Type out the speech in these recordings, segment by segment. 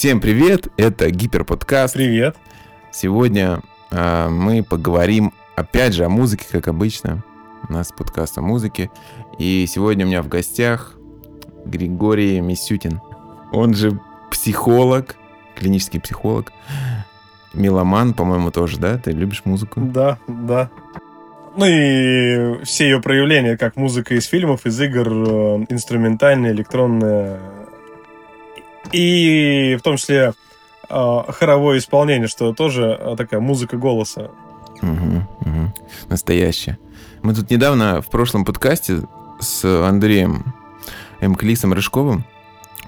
Всем привет, это Гиперподкаст. Привет. Сегодня э, мы поговорим опять же о музыке, как обычно. У нас подкаст о музыке. И сегодня у меня в гостях Григорий Мисютин. Он же психолог, клинический психолог, меломан, по-моему, тоже, да? Ты любишь музыку? Да, да. Ну и все ее проявления, как музыка из фильмов, из игр, э, инструментальная, электронная. И в том числе э, хоровое исполнение, что тоже э, такая музыка голоса. Угу, угу. Настоящая. Мы тут недавно в прошлом подкасте с Андреем М. Клисом Рыжковым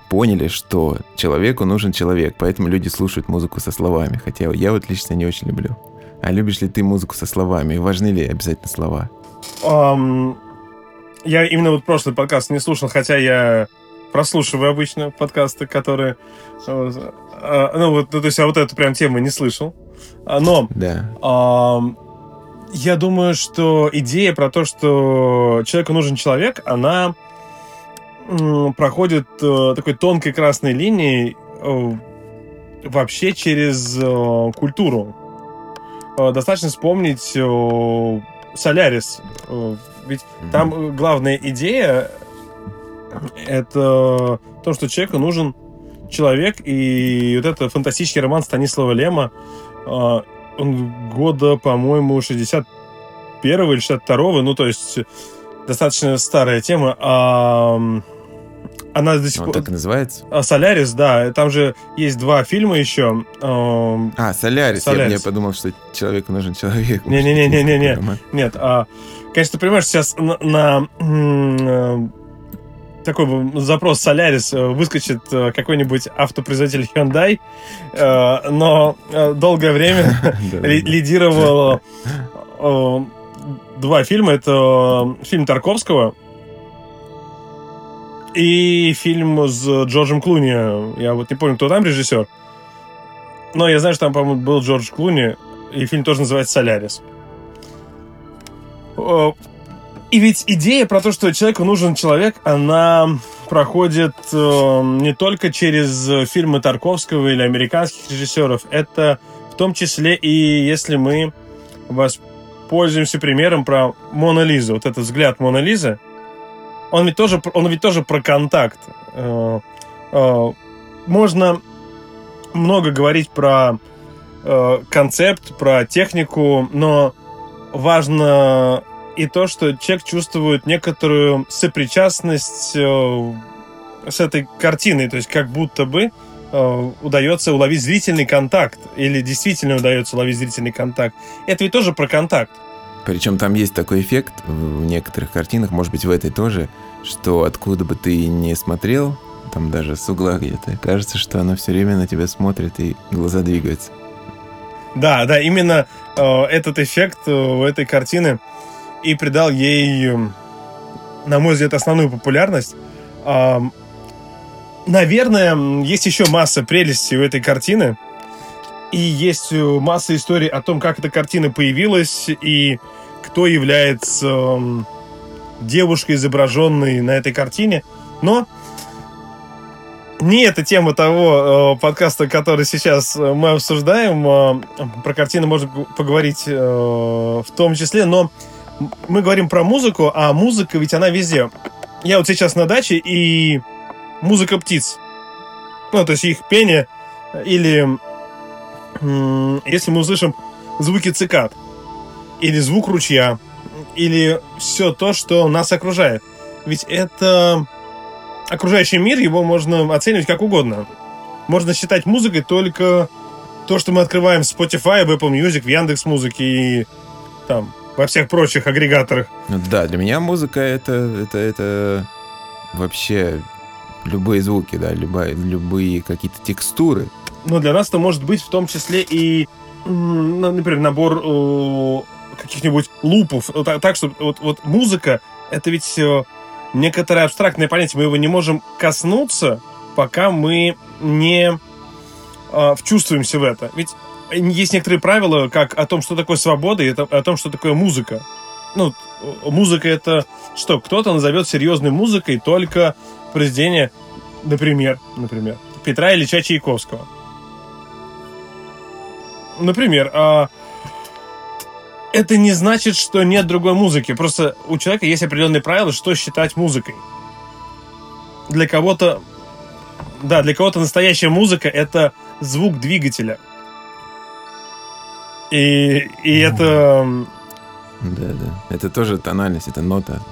поняли, что человеку нужен человек, поэтому люди слушают музыку со словами. Хотя я вот лично не очень люблю. А любишь ли ты музыку со словами? Важны ли обязательно слова? Um, я именно вот прошлый подкаст не слушал, хотя я прослушиваю обычно подкасты, которые... Uh, ну, вот, то есть я вот эту прям тему не слышал. Но да. uh, я думаю, что идея про то, что человеку нужен человек, она проходит uh, такой тонкой красной линией вообще через культуру Э, достаточно вспомнить э, Солярис. Э, ведь mm-hmm. там главная идея это то, что человеку нужен человек, и вот это фантастический роман Станислава Лема, он года, по-моему, 61 или 62 ну, то есть достаточно старая тема. А она до сих пор... так и называется? А, Солярис, да. Там же есть два фильма еще. А, Солярис. Солярис. Я, я подумал, что человеку нужен человек. Не-не-не-не-не. Нет. А, конечно, ты понимаешь, сейчас на, на э, такой запрос Солярис э, выскочит э, какой-нибудь автопроизводитель Hyundai, но долгое время лидировал два фильма. Это фильм Тарковского и фильм с Джорджем Клуни. Я вот не помню, кто там режиссер. Но я знаю, что там, по-моему, был Джордж Клуни. И фильм тоже называется «Солярис». И ведь идея про то, что человеку нужен человек, она проходит э, не только через фильмы Тарковского или американских режиссеров. Это в том числе и если мы воспользуемся примером про Мона Лизу. Вот этот взгляд Мона Лизы – он ведь тоже, он ведь тоже про контакт. Э, э, можно много говорить про э, концепт, про технику, но важно и то, что человек чувствует некоторую сопричастность с этой картиной, то есть как будто бы удается уловить зрительный контакт или действительно удается уловить зрительный контакт. Это ведь тоже про контакт. Причем там есть такой эффект в некоторых картинах, может быть, в этой тоже, что откуда бы ты ни смотрел, там даже с угла где-то, кажется, что она все время на тебя смотрит и глаза двигаются. Да, да, именно э, этот эффект э, у этой картины и придал ей, э, на мой взгляд, основную популярность. Наверное, есть еще масса прелестей у этой картины. И есть э, масса историй о том, как эта картина появилась и кто является девушкой, изображенной на этой картине. Но не эта тема того э, подкаста, который сейчас э, мы обсуждаем. Э, про картины можно поговорить э, в том числе, но мы говорим про музыку, а музыка ведь она везде. Я вот сейчас на даче, и музыка птиц. Ну, то есть их пение или если мы услышим звуки цикад, или звук ручья, или все то, что нас окружает. Ведь это окружающий мир, его можно оценивать как угодно. Можно считать музыкой только то, что мы открываем в Spotify, в Apple Music, в Яндекс Музыке и там во всех прочих агрегаторах. Да, для меня музыка это, это, это вообще любые звуки, да, любые, любые какие-то текстуры но для нас это может быть в том числе и, например, набор э, каких-нибудь лупов. Так, так что вот, вот музыка это ведь э, некоторое абстрактное понятие. Мы его не можем коснуться, пока мы не э, вчувствуемся в это. Ведь есть некоторые правила, как о том, что такое свобода, и о том, что такое музыка. Ну, музыка это что? Кто-то назовет серьезной музыкой только произведение, например, например, Петра Ильича Чайковского. Например, а, это не значит, что нет другой музыки. Просто у человека есть определенные правила, что считать музыкой. Для кого-то, да, для кого-то настоящая музыка это звук двигателя. И, и это... Да, да. Это тоже тональность, это нота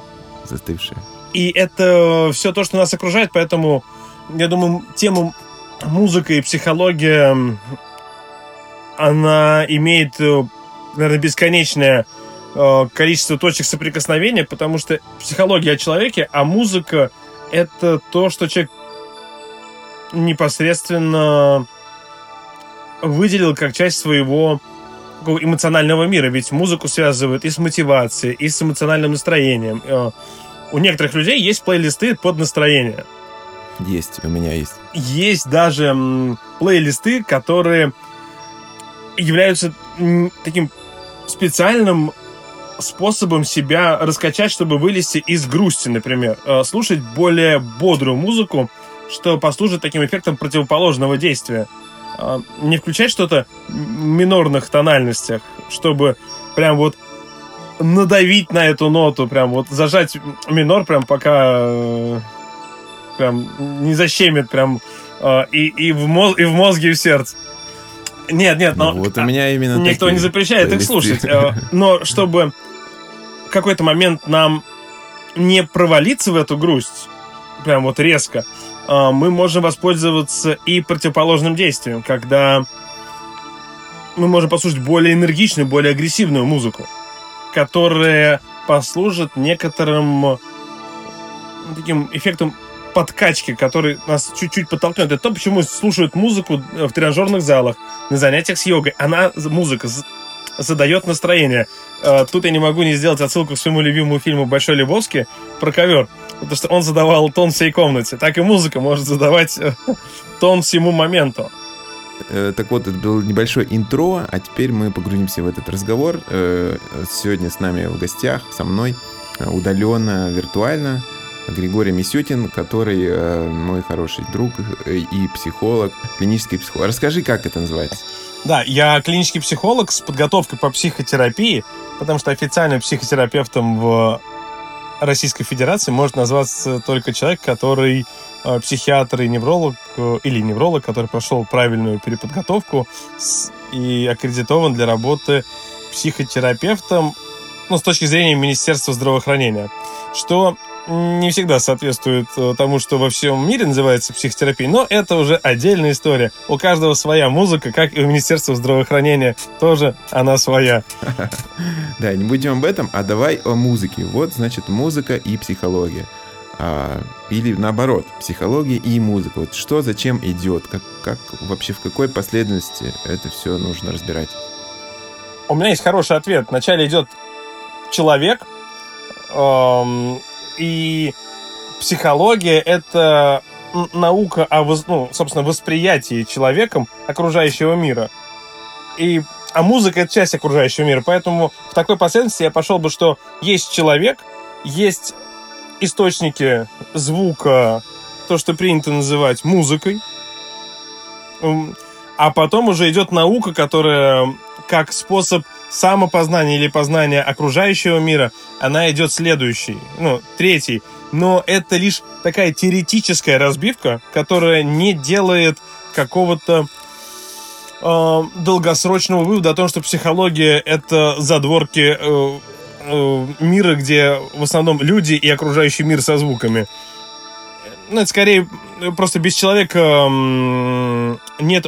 застывшая. И это все то, что нас окружает, поэтому, я думаю, тему музыка и психология, она имеет, наверное, бесконечное э, количество точек соприкосновения, потому что психология о человеке, а музыка — это то, что человек непосредственно выделил как часть своего эмоционального мира, ведь музыку связывают и с мотивацией, и с эмоциональным настроением. Э, у некоторых людей есть плейлисты под настроение. Есть, у меня есть. Есть даже плейлисты, которые являются таким специальным способом себя раскачать, чтобы вылезти из грусти, например. Э, слушать более бодрую музыку, что послужит таким эффектом противоположного действия. Э, не включать что-то в минорных тональностях, чтобы прям вот надавить на эту ноту, прям вот зажать минор, прям пока э, прям не защемит прям э, и, и, в моз, и в мозге, и в сердце. Нет, нет, но... Ну, вот у меня именно Никто не запрещает их слушать. Э, но чтобы в какой-то момент нам не провалиться в эту грусть, прям вот резко, мы можем воспользоваться и противоположным действием, когда мы можем послушать более энергичную, более агрессивную музыку которые послужат некоторым ну, таким эффектом подкачки, который нас чуть-чуть подтолкнет. Это то, почему слушают музыку в тренажерных залах, на занятиях с йогой. Она, музыка, задает настроение. Э, тут я не могу не сделать отсылку к своему любимому фильму «Большой Лебовский» про ковер. Потому что он задавал тон всей комнате. Так и музыка может задавать э, тон всему моменту. Э, так вот, это был небольшой интро, а теперь мы погрузимся в этот разговор. Э, сегодня с нами в гостях, со мной, удаленно, виртуально, Григорий Мисютин, который мой хороший друг и психолог, клинический психолог. Расскажи, как это называется? Да, я клинический психолог с подготовкой по психотерапии, потому что официальным психотерапевтом в Российской Федерации может назваться только человек, который Э, психиатр и невролог, э, или невролог, который прошел правильную переподготовку и аккредитован для работы психотерапевтом, ну, с точки зрения Министерства здравоохранения, что не всегда соответствует э, тому, что во всем мире называется психотерапией, но это уже отдельная история. У каждого своя музыка, как и у Министерства здравоохранения, тоже она своя. Да, не будем об этом, а давай о музыке. Вот, значит, музыка и психология а, или наоборот, психология и музыка. Вот что, зачем идет, как, как вообще в какой последовательности это все нужно разбирать? У меня есть хороший ответ. Вначале идет человек, эм, и психология это наука о, ну, собственно, восприятии человеком окружающего мира. И а музыка это часть окружающего мира. Поэтому в такой последовательности я пошел бы, что есть человек, есть источники звука, то, что принято называть музыкой. А потом уже идет наука, которая как способ самопознания или познания окружающего мира, она идет следующий, ну, третий. Но это лишь такая теоретическая разбивка, которая не делает какого-то э, долгосрочного вывода о том, что психология это задворки э, Э, мира, где в основном люди и окружающий мир со звуками. Ну, это скорее просто без человека нет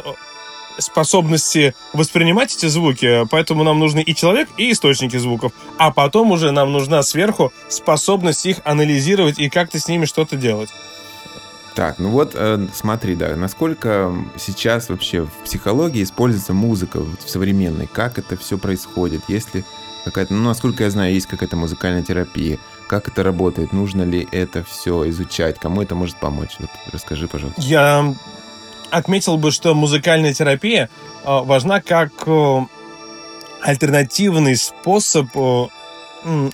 способности воспринимать эти звуки, поэтому нам нужны и человек, и источники звуков. А потом уже нам нужна сверху способность их анализировать и как-то с ними что-то делать. Так, ну вот э, смотри, да, насколько сейчас вообще в психологии используется музыка в современной, как это все происходит, если какая-то, ну, насколько я знаю, есть какая-то музыкальная терапия. Как это работает? Нужно ли это все изучать? Кому это может помочь? Вот расскажи, пожалуйста. Я отметил бы, что музыкальная терапия э, важна как э, альтернативный способ э,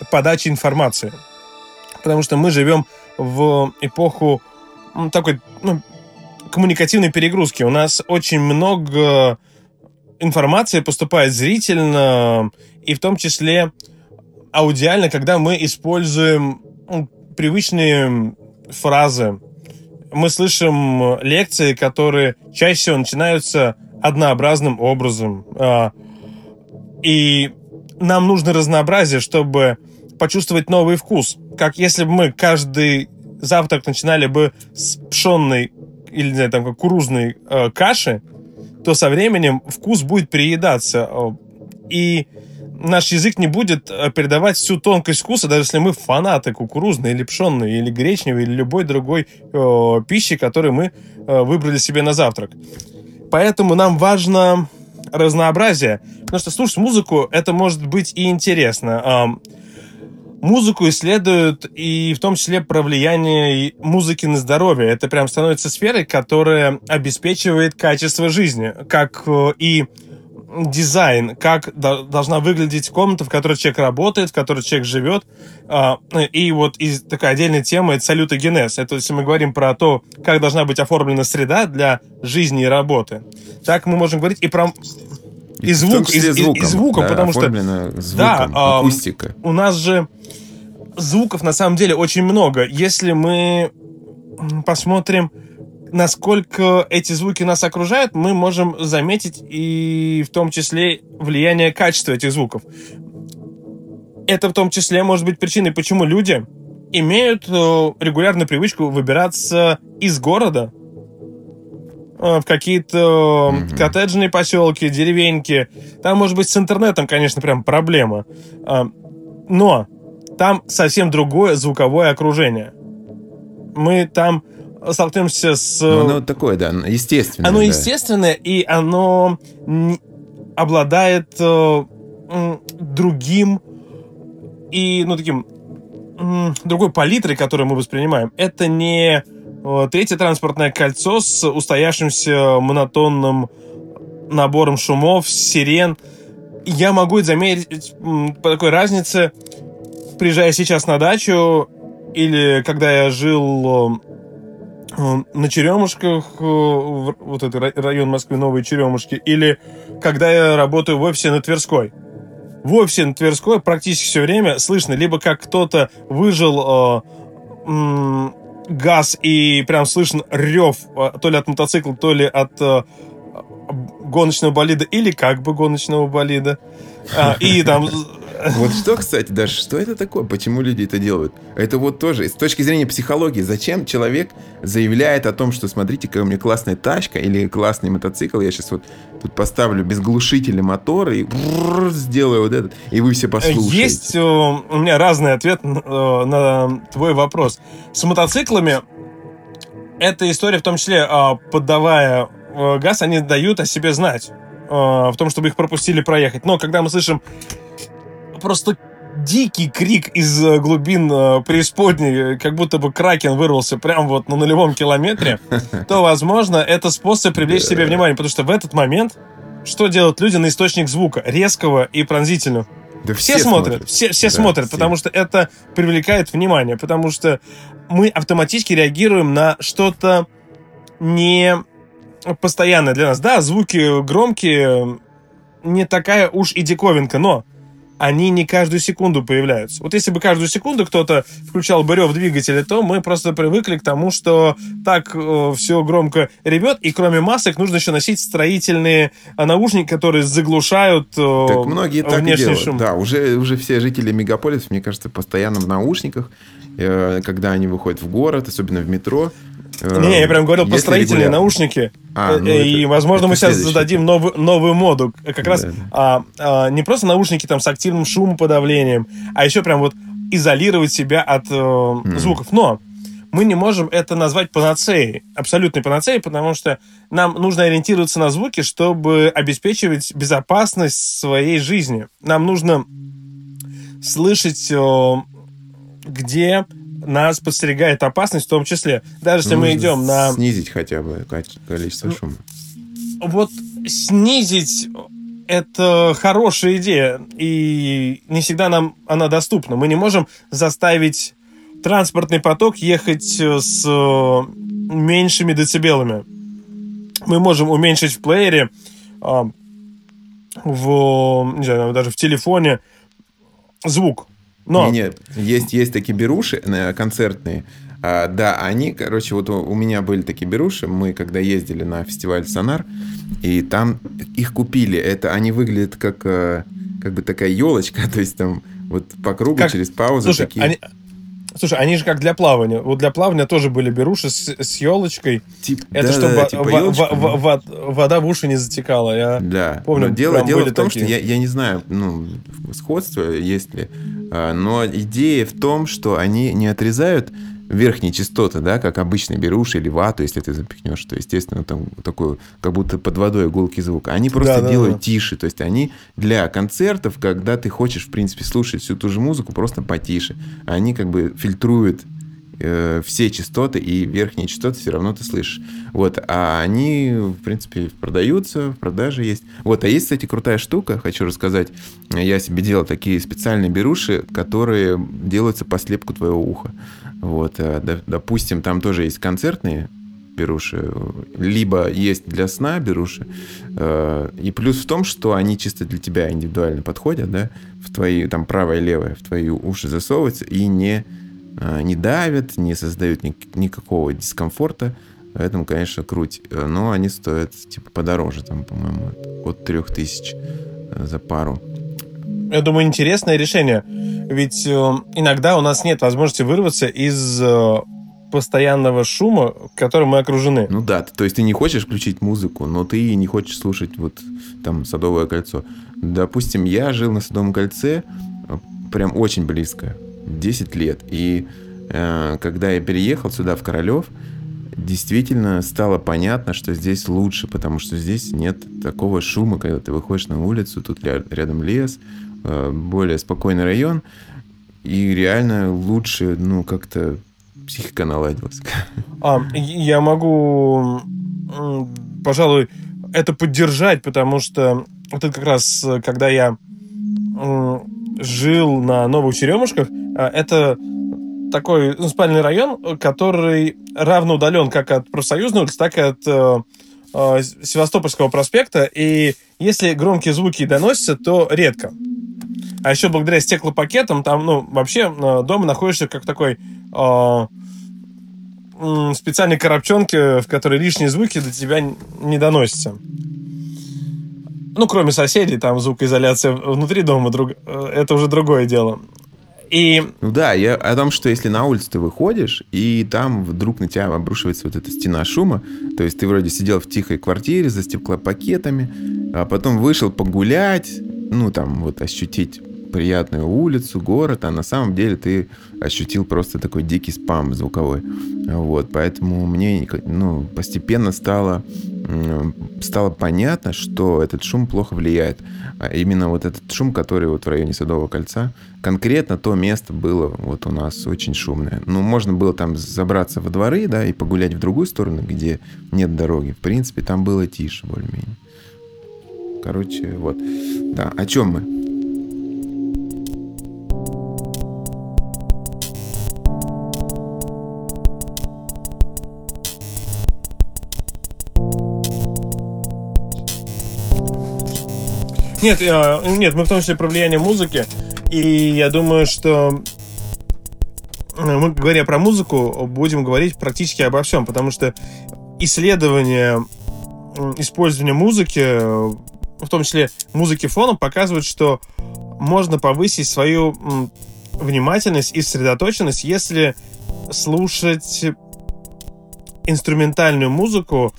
подачи информации. Потому что мы живем в эпоху такой ну, коммуникативной перегрузки. У нас очень много информации поступает зрительно, и в том числе аудиально, когда мы используем привычные фразы. Мы слышим лекции, которые чаще всего начинаются однообразным образом. А, и нам нужно разнообразие, чтобы почувствовать новый вкус. Как если бы мы каждый завтрак начинали бы с пшенной или, не знаю, там, кукурузной э, каши, то со временем вкус будет приедаться. Э, и наш язык не будет э, передавать всю тонкость вкуса, даже если мы фанаты кукурузной или пшенной, или гречневой, или любой другой э, пищи, которую мы э, выбрали себе на завтрак. Поэтому нам важно разнообразие, потому что слушать музыку это может быть и интересно. Э, музыку исследуют и в том числе про влияние музыки на здоровье. Это прям становится сферой, которая обеспечивает качество жизни, как э, и дизайн, как должна выглядеть комната, в которой человек работает, в которой человек живет. А, и вот из, такая отдельная тема — это салютогенез. Это если мы говорим про то, как должна быть оформлена среда для жизни и работы. Так мы можем говорить и про и, звук, и, звуком, и, и звуком, да, потому что звуком, да, акустика. у нас же звуков на самом деле очень много. Если мы посмотрим насколько эти звуки нас окружают, мы можем заметить и в том числе влияние качества этих звуков. Это в том числе может быть причиной, почему люди имеют э, регулярную привычку выбираться из города э, в какие-то mm-hmm. коттеджные поселки, деревеньки. Там, может быть, с интернетом, конечно, прям проблема. А, но там совсем другое звуковое окружение. Мы там столкнемся с... Ну, оно такое, да, естественное. Оно да. естественное, и оно обладает э, другим и, ну, таким другой палитрой, которую мы воспринимаем. Это не э, третье транспортное кольцо с устоявшимся монотонным набором шумов, сирен. Я могу заметить по такой разнице, приезжая сейчас на дачу, или когда я жил Э, на Черемушках, э, вот этот район Москвы, Новые Черемушки, или когда я работаю в офисе на Тверской. В офисе на Тверской практически все время слышно, либо как кто-то выжил э, газ и прям слышно рев э, то ли от мотоцикла, то ли от э, гоночного болида, или как бы гоночного болида. А, и там вот что, кстати, даже что это такое? Почему люди это делают? Это вот тоже, с точки зрения психологии, зачем человек заявляет о том, что смотрите, какая у меня классная тачка или классный мотоцикл, я сейчас вот тут поставлю без глушителя мотора и сделаю вот этот, и вы все послушаете. Есть э, у меня разный ответ э, на твой вопрос. С мотоциклами эта история в том числе, э, поддавая газ, они дают о себе знать в том, чтобы их пропустили проехать. Но когда мы слышим просто дикий крик из э, глубин э, преисподней, как будто бы кракен вырвался прямо вот на нулевом километре, то, возможно, это способ привлечь себе внимание, потому что в этот момент что делают люди на источник звука, резкого и пронзительного? Да все, все смотрят, смотрят, все, все да, смотрят, все. потому что это привлекает внимание, потому что мы автоматически реагируем на что-то не постоянное для нас. Да, звуки громкие, не такая уж и диковинка, но они не каждую секунду появляются. Вот если бы каждую секунду кто-то включал бы рев двигателя, то мы просто привыкли к тому, что так э, все громко ревет, и кроме масок нужно еще носить строительные э, наушники, которые заглушают э, так многие так и делают. шум. Да, уже, уже все жители мегаполисов, мне кажется, постоянно в наушниках, э, когда они выходят в город, особенно в метро, не, я прям говорил про строительные регулярно. наушники. А, ну и, это, возможно, это мы сейчас зададим новую, новую моду. Как раз да. а, а, не просто наушники там с активным шумоподавлением, а еще прям вот изолировать себя от э, mm. звуков. Но мы не можем это назвать панацеей, абсолютной панацеей, потому что нам нужно ориентироваться на звуки, чтобы обеспечивать безопасность своей жизни. Нам нужно слышать, э, где нас подстерегает опасность в том числе. Даже если Нужно мы идем на... Снизить хотя бы количество шума. Вот снизить это хорошая идея, и не всегда нам она доступна. Мы не можем заставить транспортный поток ехать с меньшими децибелами. мы можем уменьшить в плеере, а, в, не знаю, даже в телефоне звук. Но... Не, не, есть, есть такие беруши э, концертные, а, да, они, короче, вот у, у меня были такие беруши, мы когда ездили на фестиваль Сонар, и там их купили, это они выглядят как, э, как бы такая елочка, то есть там вот по кругу как... через паузу Слушай, такие. Они... Слушай, они же как для плавания. Вот для плавания тоже были беруши с, с елочкой. Тип, это да, чтобы да, типа в, елочка, в, в, в, вода в уши не затекала. Я да. помню, но дело, дело в том, такие. что я, я не знаю, ну, сходство есть ли, а, но идея в том, что они не отрезают верхние частоты, да, как обычно беруши или вату, если ты запихнешь, то, естественно, там такой, как будто под водой гулкий звук. Они просто да, делают да. тише, то есть они для концертов, когда ты хочешь, в принципе, слушать всю ту же музыку, просто потише. Они как бы фильтруют э, все частоты, и верхние частоты все равно ты слышишь. Вот, а они, в принципе, продаются, в продаже есть. Вот, а есть, кстати, крутая штука, хочу рассказать. Я себе делал такие специальные беруши, которые делаются по слепку твоего уха. Вот, э, допустим, там тоже есть концертные беруши, либо есть для сна беруши. Э, и плюс в том, что они чисто для тебя индивидуально подходят, да, в твои, там, правое и левое, в твои уши засовываются и не, э, не давят, не создают никакого дискомфорта. Поэтому, конечно, круть. Но они стоят, типа, подороже, там, по-моему, от 3000 за пару я думаю, интересное решение. Ведь э, иногда у нас нет возможности вырваться из э, постоянного шума, которым мы окружены. Ну да, то есть ты не хочешь включить музыку, но ты не хочешь слушать вот там Садовое кольцо. Допустим, я жил на Садовом кольце прям очень близко, 10 лет. И э, когда я переехал сюда, в Королев, действительно стало понятно, что здесь лучше, потому что здесь нет такого шума, когда ты выходишь на улицу, тут рядом лес, Э, более спокойный район, и реально лучше, ну, как-то психика наладилась. А, я могу, пожалуй, это поддержать, потому что это как раз, когда я жил на Новых Черемушках, э, это такой ну, спальный район, который равно удален как от профсоюзного, так и от э, э, Севастопольского проспекта. И если громкие звуки доносятся, то редко. А еще благодаря стеклопакетам там, ну, вообще э, дома находишься как такой э, специальной коробчонке, в которой лишние звуки до тебя не доносятся. Ну, кроме соседей, там звукоизоляция внутри дома, друг... Э, это уже другое дело. И... Ну да, я о том, что если на улицу ты выходишь, и там вдруг на тебя обрушивается вот эта стена шума, то есть ты вроде сидел в тихой квартире за стеклопакетами, а потом вышел погулять, ну там вот ощутить приятную улицу, город, а на самом деле ты ощутил просто такой дикий спам звуковой. Вот, поэтому мне ну, постепенно стало, стало понятно, что этот шум плохо влияет. А именно вот этот шум, который вот в районе Садового кольца, конкретно то место было вот у нас очень шумное. Ну, можно было там забраться во дворы, да, и погулять в другую сторону, где нет дороги. В принципе, там было тише более-менее. Короче, вот. Да, о чем мы? Нет, нет, мы в том числе про влияние музыки. И я думаю, что мы, говоря про музыку, будем говорить практически обо всем, потому что исследования использования музыки, в том числе музыки фоном, показывают, что можно повысить свою внимательность и сосредоточенность, если слушать инструментальную музыку,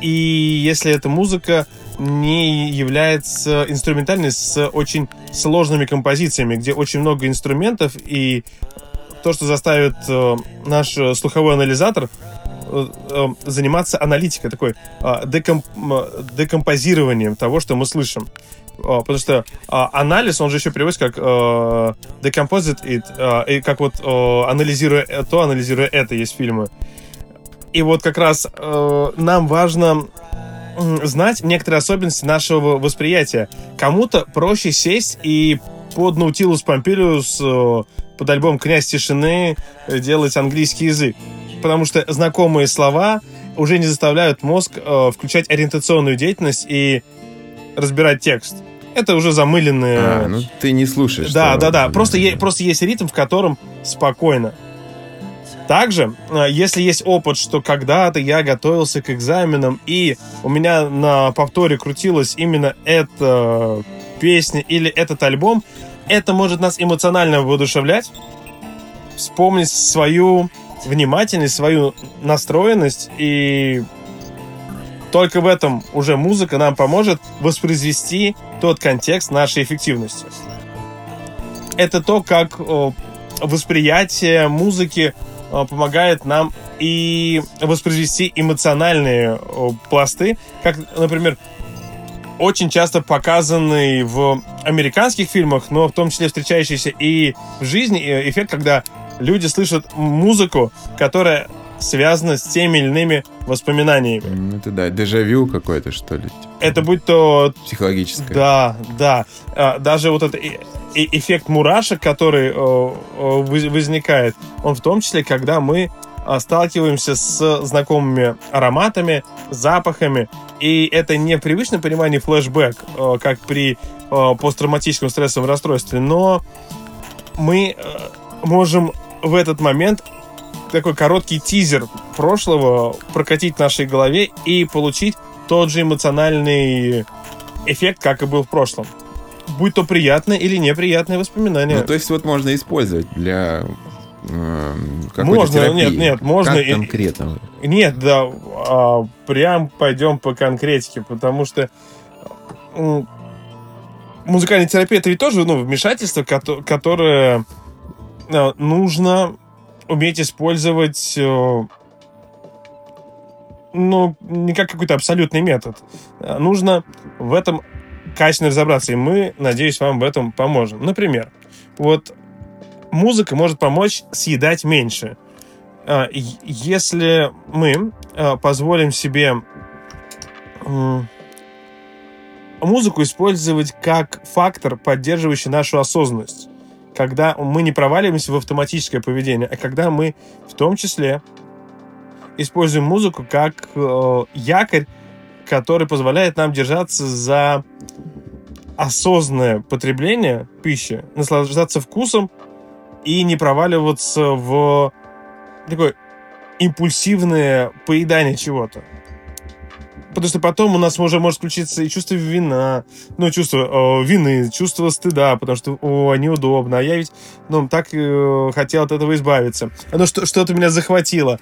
и если эта музыка не является инструментальной с очень сложными композициями, где очень много инструментов, и то, что заставит э, наш слуховой анализатор э, э, заниматься аналитикой, такой э, декомп, декомпозированием того, что мы слышим. Э, потому что э, анализ, он же еще переводится как decomposite it, э, и как вот анализируя то, анализируя это, есть фильмы. И вот как раз нам важно знать некоторые особенности нашего восприятия. Кому-то проще сесть и под Наутилус Помпилиус э, под альбом «Князь тишины» делать английский язык. Потому что знакомые слова, уже не заставляют мозг э, включать ориентационную деятельность и разбирать текст. Это уже замыленные... А, ну ты не слушаешь. Да, да, да. Просто, е- просто есть ритм, в котором спокойно. Также, э, если есть опыт, что когда-то я готовился к экзаменам, и у меня на повторе крутилась именно эта песня или этот альбом, это может нас эмоционально воодушевлять, вспомнить свою внимательность, свою настроенность, и только в этом уже музыка нам поможет воспроизвести тот контекст нашей эффективности. Это то, как восприятие музыки помогает нам и воспроизвести эмоциональные о, пласты, как, например, очень часто показанный в американских фильмах, но в том числе встречающийся и в жизни э, эффект, когда люди слышат музыку, которая связана с теми или иными воспоминаниями. Ну, это да, дежавю какое-то, что ли, Это будь то психологическое. да, да. А, Даже вот этот э- э- эффект мурашек, который э, э, возникает, он в том числе, когда мы а, сталкиваемся с знакомыми ароматами, запахами, и это не привычное понимание флешбэк, э, как при э, посттравматическом стрессовом расстройстве, но мы э, можем в этот момент такой короткий тизер прошлого прокатить в нашей голове и получить тот же эмоциональный эффект, как и был в прошлом. Будь то приятное или неприятное воспоминание. Ну, то есть вот можно использовать для какой-то Можно, терапии. нет, нет, можно Как и- конкретно? Нет, да, а, прям пойдем по конкретике, потому что музыкальная терапия это ведь тоже ну, вмешательство, кото- которое а, нужно уметь использовать э, ну, не как какой-то абсолютный метод. А, Нужно в этом качественно разобраться, и мы, надеюсь, вам в этом поможем. Например, вот музыка может помочь съедать меньше. А, Если мы а, позволим себе музыку использовать как фактор, поддерживающий нашу осознанность, когда мы не проваливаемся в автоматическое поведение, а когда мы в том числе используем музыку как э, якорь, который позволяет нам держаться за осознанное потребление пищи, наслаждаться вкусом и не проваливаться в такое импульсивное поедание чего-то. Потому что потом у нас уже может включиться и чувство вина, ну, чувство э, вины, чувство стыда, потому что, о, неудобно, а я ведь, ну, так э, хотел от этого избавиться. Оно что, что-то меня захватило.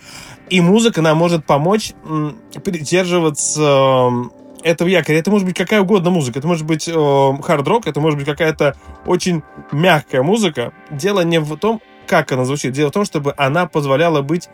И музыка нам может помочь м, придерживаться м, этого якоря. Это может быть какая угодно музыка. Это может быть хард-рок, это может быть какая-то очень мягкая музыка. Дело не в том, как она звучит. Дело в том, чтобы она позволяла быть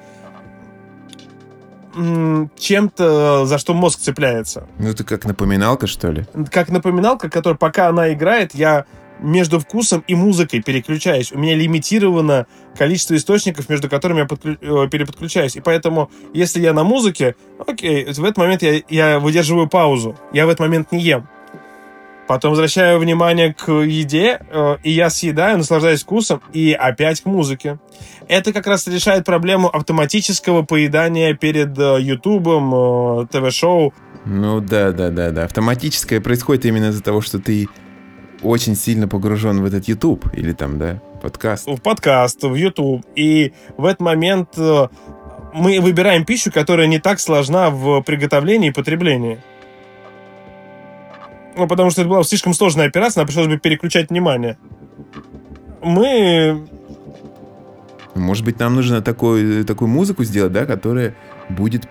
чем-то, за что мозг цепляется. Ну, это как напоминалка, что ли? Как напоминалка, которая пока она играет, я между вкусом и музыкой переключаюсь. У меня лимитировано количество источников, между которыми я подклю- э, переподключаюсь. И поэтому, если я на музыке, окей, в этот момент я, я выдерживаю паузу. Я в этот момент не ем. Потом возвращаю внимание к еде, э, и я съедаю, наслаждаюсь вкусом, и опять к музыке. Это как раз решает проблему автоматического поедания перед э, Ютубом, ТВ-шоу. Ну, да, да, да, да. Автоматическое происходит именно из-за того, что ты очень сильно погружен в этот YouTube или там, да, подкаст. в подкаст, в YouTube. И в этот момент э, мы выбираем пищу, которая не так сложна в приготовлении и потреблении. Ну, потому что это была слишком сложная операция, нам пришлось бы переключать внимание. Мы... Может быть, нам нужно такой, такую музыку сделать, да, которая будет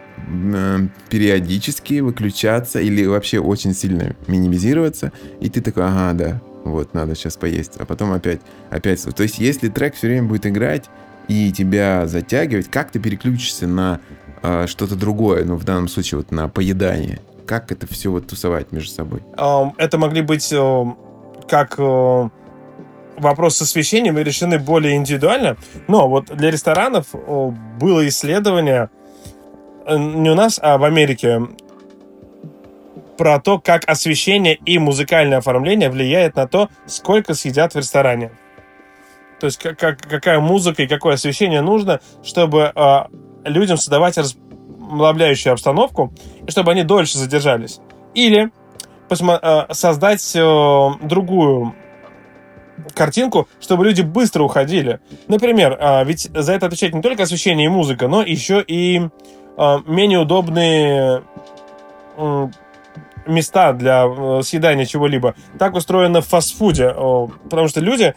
периодически выключаться или вообще очень сильно минимизироваться, и ты такой, ага, да, вот, надо сейчас поесть, а потом опять, опять. То есть, если трек все время будет играть и тебя затягивать, как ты переключишься на а, что-то другое, ну, в данном случае, вот на поедание? Как это все вот тусовать между собой? это могли быть э, как э, вопросы с освещением решены более индивидуально. Но вот для ресторанов э, было исследование э, не у нас, а в Америке про то, как освещение и музыкальное оформление влияет на то, сколько съедят в ресторане. То есть как, как- какая музыка и какое освещение нужно, чтобы э, людям создавать рас- расслабляющую обстановку, и чтобы они дольше задержались. Или э, создать э, другую картинку, чтобы люди быстро уходили. Например, а, ведь за это отвечает не только освещение и музыка, но еще и менее удобные места для э, съедания чего-либо. Так устроено в фастфуде, потому что люди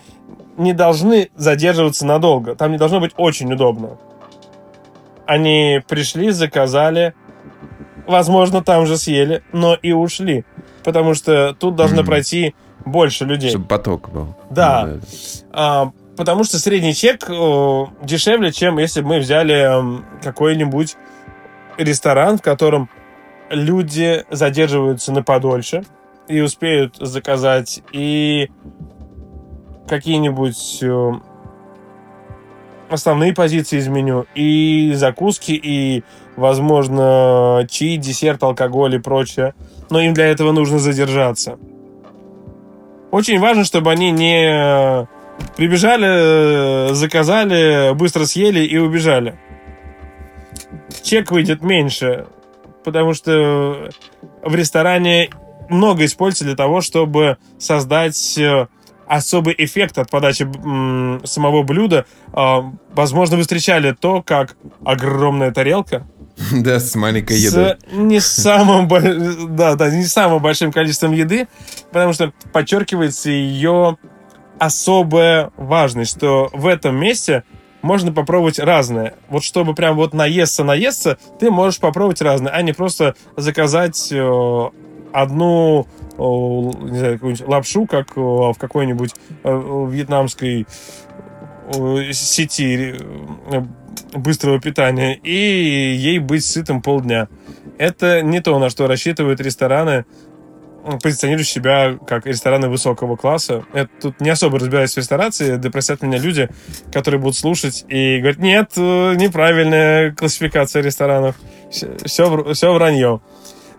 не должны задерживаться надолго. Там не должно быть очень удобно. Они пришли, заказали, возможно, там же съели, но и ушли. Потому что тут должно mm-hmm. пройти больше людей. Чтобы поток был. Да. Да. А, потому что средний чек дешевле, чем если бы мы взяли какой-нибудь ресторан, в котором люди задерживаются на подольше и успеют заказать и какие-нибудь основные позиции из меню, и закуски, и, возможно, чай, десерт, алкоголь и прочее. Но им для этого нужно задержаться. Очень важно, чтобы они не э, прибежали, э, заказали, быстро съели и убежали. Чек выйдет меньше, потому что в ресторане много используется для того, чтобы создать э, особый эффект от подачи самого блюда. А, возможно, вы встречали то, как огромная тарелка Да, с маленькой едой. С не самым, да, да, не самым большим количеством еды, потому что подчеркивается ее особая важность, что в этом месте можно попробовать разное. Вот чтобы прям вот наесться, наесться, ты можешь попробовать разное, а не просто заказать э, одну не знаю, лапшу, как в какой-нибудь э, вьетнамской сети быстрого питания и ей быть сытым полдня. Это не то, на что рассчитывают рестораны, позиционируют себя как рестораны высокого класса. Это тут не особо разбираюсь в ресторации, да простят меня люди, которые будут слушать и говорят, нет, э, неправильная классификация ресторанов, все, все вранье.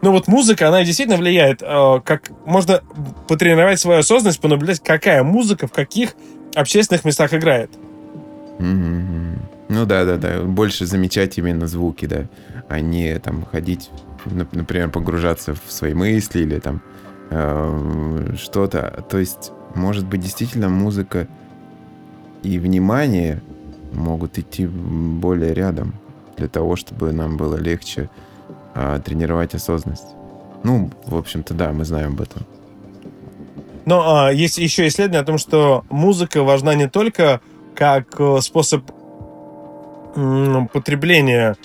Но вот музыка, она действительно влияет, э, как можно потренировать свою осознанность, понаблюдать, какая музыка в каких общественных местах играет. Mm-hmm. Ну да, да, да. Больше замечать именно звуки, да, а не там ходить, например, погружаться в свои мысли или там э, что-то. То есть, может быть, действительно музыка и внимание могут идти более рядом для того, чтобы нам было легче э, тренировать осознанность. Ну, в общем-то, да, мы знаем об этом. Но а, есть еще исследование о том, что музыка важна не только как э, способ потребления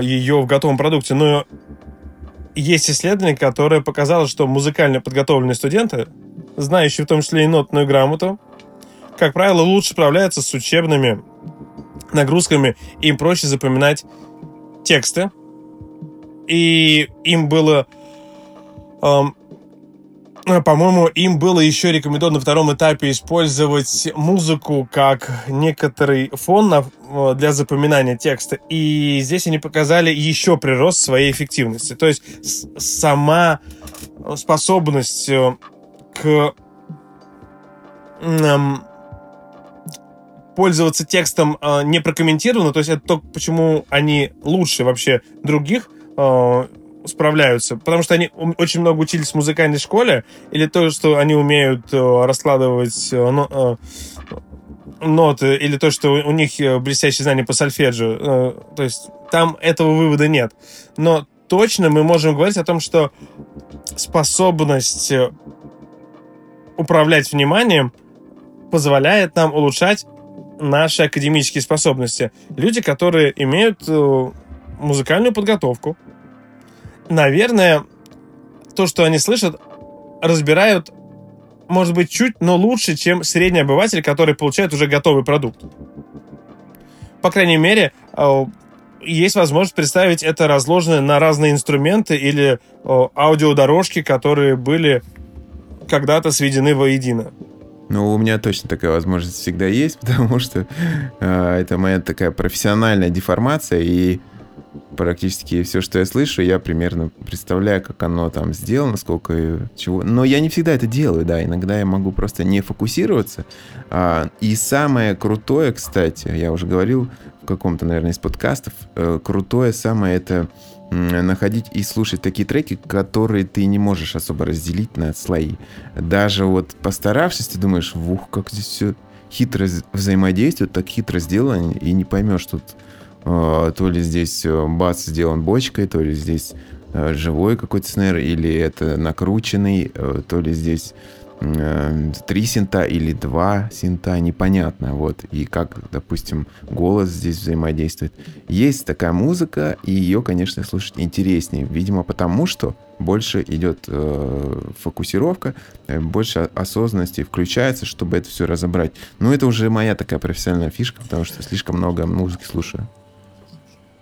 ее в готовом продукте. Но есть исследование, которое показало, что музыкально подготовленные студенты, знающие в том числе и нотную грамоту, как правило, лучше справляются с учебными нагрузками, им проще запоминать тексты, и им было эм, по-моему, им было еще рекомендовано на втором этапе использовать музыку как некоторый фон э, для запоминания текста. И здесь они показали еще прирост своей эффективности. То есть сама способность э, к пользоваться текстом не прокомментировано, то есть это то, почему они лучше вообще других справляются, потому что они очень много учились в музыкальной школе, или то, что они умеют э, раскладывать э, э, ноты, или то, что у них блестящие знания по сольфеджио. То есть там этого вывода нет. Но точно мы можем говорить о том, что способность управлять вниманием позволяет нам улучшать наши академические способности. Люди, которые имеют музыкальную подготовку, наверное, то, что они слышат, разбирают, может быть, чуть, но лучше, чем средний обыватель, который получает уже готовый продукт. По крайней мере, э, есть возможность представить это разложенное на разные инструменты или аудиодорожки, которые были когда-то сведены воедино. Ну, у меня точно такая возможность всегда есть, потому что э, это моя такая профессиональная деформация, и практически все, что я слышу, я примерно представляю, как оно там сделано, сколько чего. Но я не всегда это делаю, да. Иногда я могу просто не фокусироваться. А, и самое крутое, кстати, я уже говорил в каком-то, наверное, из подкастов, э, крутое самое это находить и слушать такие треки, которые ты не можешь особо разделить на слои. Даже вот постаравшись, ты думаешь, ух, как здесь все хитро взаимодействует, так хитро сделано, и не поймешь тут то ли здесь э, бас сделан бочкой, то ли здесь э, живой какой-то снэр, или это накрученный, то ли здесь три синта или два синта, непонятно, вот, и как, допустим, голос здесь взаимодействует. Есть такая музыка, и ее, конечно, слушать интереснее, видимо, потому что больше идет э, фокусировка, больше осознанности включается, чтобы это все разобрать. Но это уже моя такая профессиональная фишка, потому что слишком много музыки слушаю.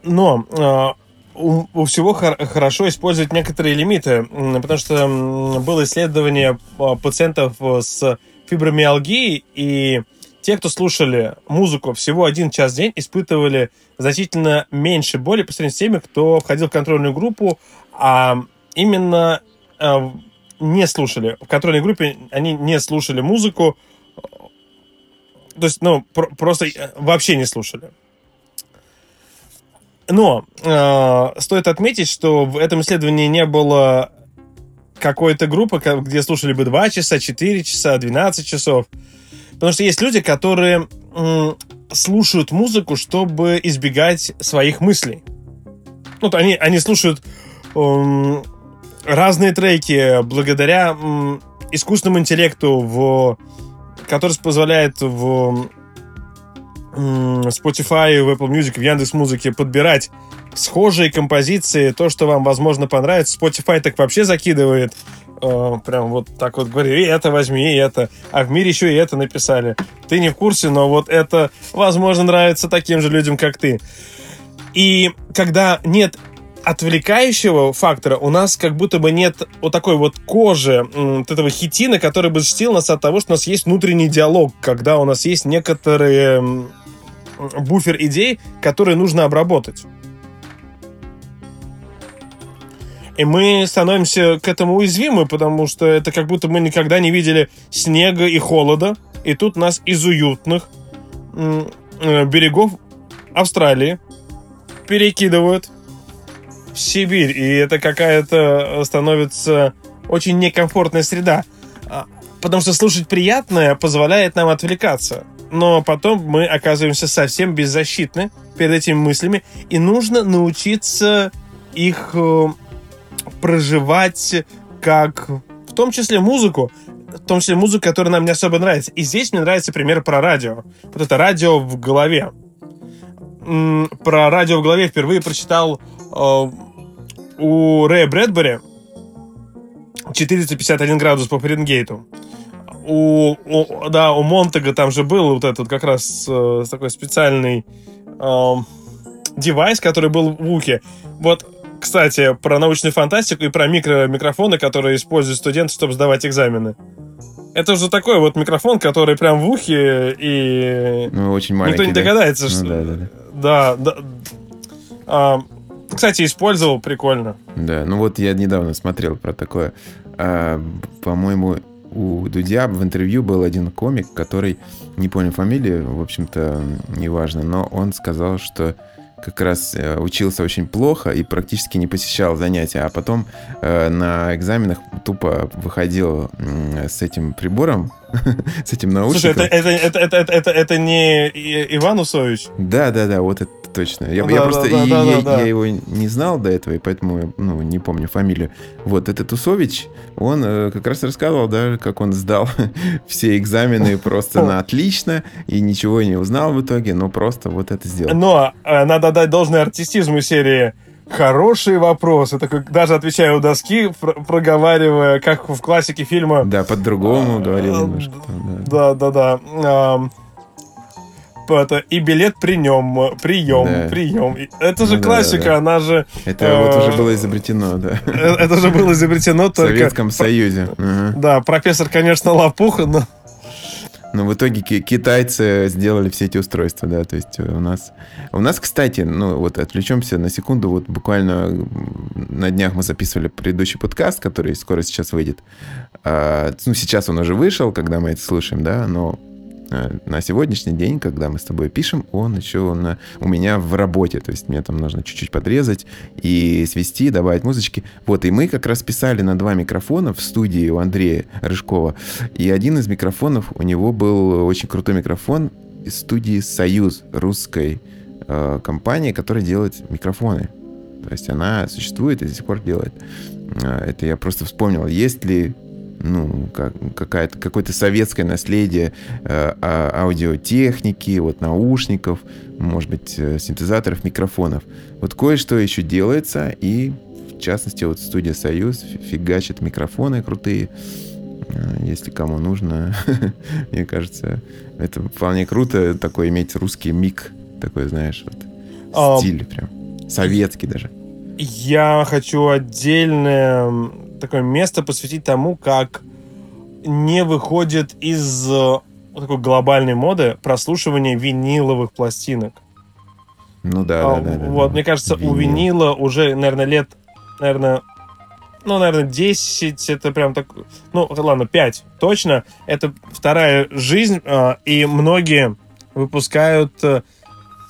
Но э, у, у всего хор- хорошо использовать некоторые лимиты, потому что было исследование а, пациентов с фибромиалгией, и те, кто слушали музыку всего один час в день, испытывали значительно меньше боли по сравнению с теми, кто входил в контрольную группу, а именно э, не слушали. В контрольной группе они не слушали музыку, то есть, ну, про- просто э, вообще не слушали. Но э, стоит отметить, что в этом исследовании не было какой-то группы, где слушали бы 2 часа, 4 часа, 12 часов. Потому что есть люди, которые э, слушают музыку, чтобы избегать своих мыслей. Ну, они, они слушают э, разные треки благодаря э, искусственному интеллекту, в, который позволяет в Spotify, в Apple Music, в Яндекс Музыке подбирать схожие композиции, то, что вам, возможно, понравится. Spotify так вообще закидывает. Э, прям вот так вот говорю, и это возьми, и это. А в мире еще и это написали. Ты не в курсе, но вот это, возможно, нравится таким же людям, как ты. И когда нет отвлекающего фактора у нас как будто бы нет вот такой вот кожи, вот этого хитина, который бы защитил нас от того, что у нас есть внутренний диалог, когда у нас есть некоторые буфер идей, которые нужно обработать. И мы становимся к этому уязвимы, потому что это как будто мы никогда не видели снега и холода. И тут нас из уютных э, берегов Австралии перекидывают в Сибирь. И это какая-то становится очень некомфортная среда. Потому что слушать приятное позволяет нам отвлекаться но потом мы оказываемся совсем беззащитны перед этими мыслями, и нужно научиться их э, проживать как, в том числе музыку, в том числе музыку, которая нам не особо нравится. И здесь мне нравится пример про радио. Вот это радио в голове. Про радио в голове впервые прочитал э, у Рэя Брэдбери 451 градус по Фаренгейту у, у, да, у Монтега там же был вот этот как раз э, такой специальный э, девайс, который был в ухе. Вот, кстати, про научную фантастику и про микромикрофоны, которые используют студенты, чтобы сдавать экзамены. Это уже такой вот микрофон, который прям в ухе и... Ну, очень маленький, Никто не догадается, ну, что... Да, да, да. Да, да. А, кстати, использовал, прикольно. Да, ну вот я недавно смотрел про такое. А, по-моему, у Дудя в интервью был один комик, который, не помню фамилию, в общем-то, неважно, но он сказал, что как раз э, учился очень плохо и практически не посещал занятия, а потом э, на экзаменах тупо выходил э, с этим прибором, с этим наушником. Слушай, это, это, это, это, это, это не Иван Усович? Да, да, да, вот это точно. Я, да, я просто да, да, я, да, я его не знал до этого, и поэтому ну, не помню фамилию. Вот этот Усович, он э, как раз рассказывал, да, как он сдал все экзамены просто на отлично и ничего не узнал в итоге, но просто вот это сделал. Но э, надо дать должное артистизму серии. Хороший вопрос. Я такой даже отвечаю у доски, проговаривая, как в классике фильма. Да, по-другому говорил немножко. Да, да, да это и билет при нем, прием, да. прием. Это же ну, классика, да, да. она же. Это э, вот уже было изобретено, да. Э, это же было изобретено только. В Советском Союзе. Да, профессор, конечно, лопуха, но. Но в итоге китайцы сделали все эти устройства, да, то есть у нас... У нас, кстати, ну вот отвлечемся на секунду, вот буквально на днях мы записывали предыдущий подкаст, который скоро сейчас выйдет. А, ну, сейчас он уже вышел, когда мы это слушаем, да, но Э, на сегодняшний день, когда мы с тобой пишем, он еще на, у меня в работе. То есть мне там нужно чуть-чуть подрезать и свести, добавить музычки. Вот, и мы как раз писали на два микрофона в студии у Андрея Рыжкова. И один из микрофонов, у него был очень крутой микрофон из студии «Союз» русской э, компании, которая делает микрофоны. То есть она существует и до сих пор делает. Э, это я просто вспомнил. Есть ли ну, как, какая-то, какое-то советское наследие э, а, аудиотехники, вот наушников, может быть, э, синтезаторов, микрофонов. Вот кое-что еще делается, и в частности, вот студия «Союз» фигачит микрофоны крутые. Э, если кому нужно, мне кажется, это вполне круто, такой иметь русский мик, такой, знаешь, вот, а, стиль прям, советский даже. Я хочу отдельное такое место посвятить тому, как не выходит из вот такой глобальной моды прослушивание виниловых пластинок. Ну да, а, да, да. Вот, да, мне кажется, Винил. у винила уже, наверное, лет, наверное, ну, наверное, 10, это прям так, ну, ладно, 5 точно, это вторая жизнь, а, и многие выпускают э,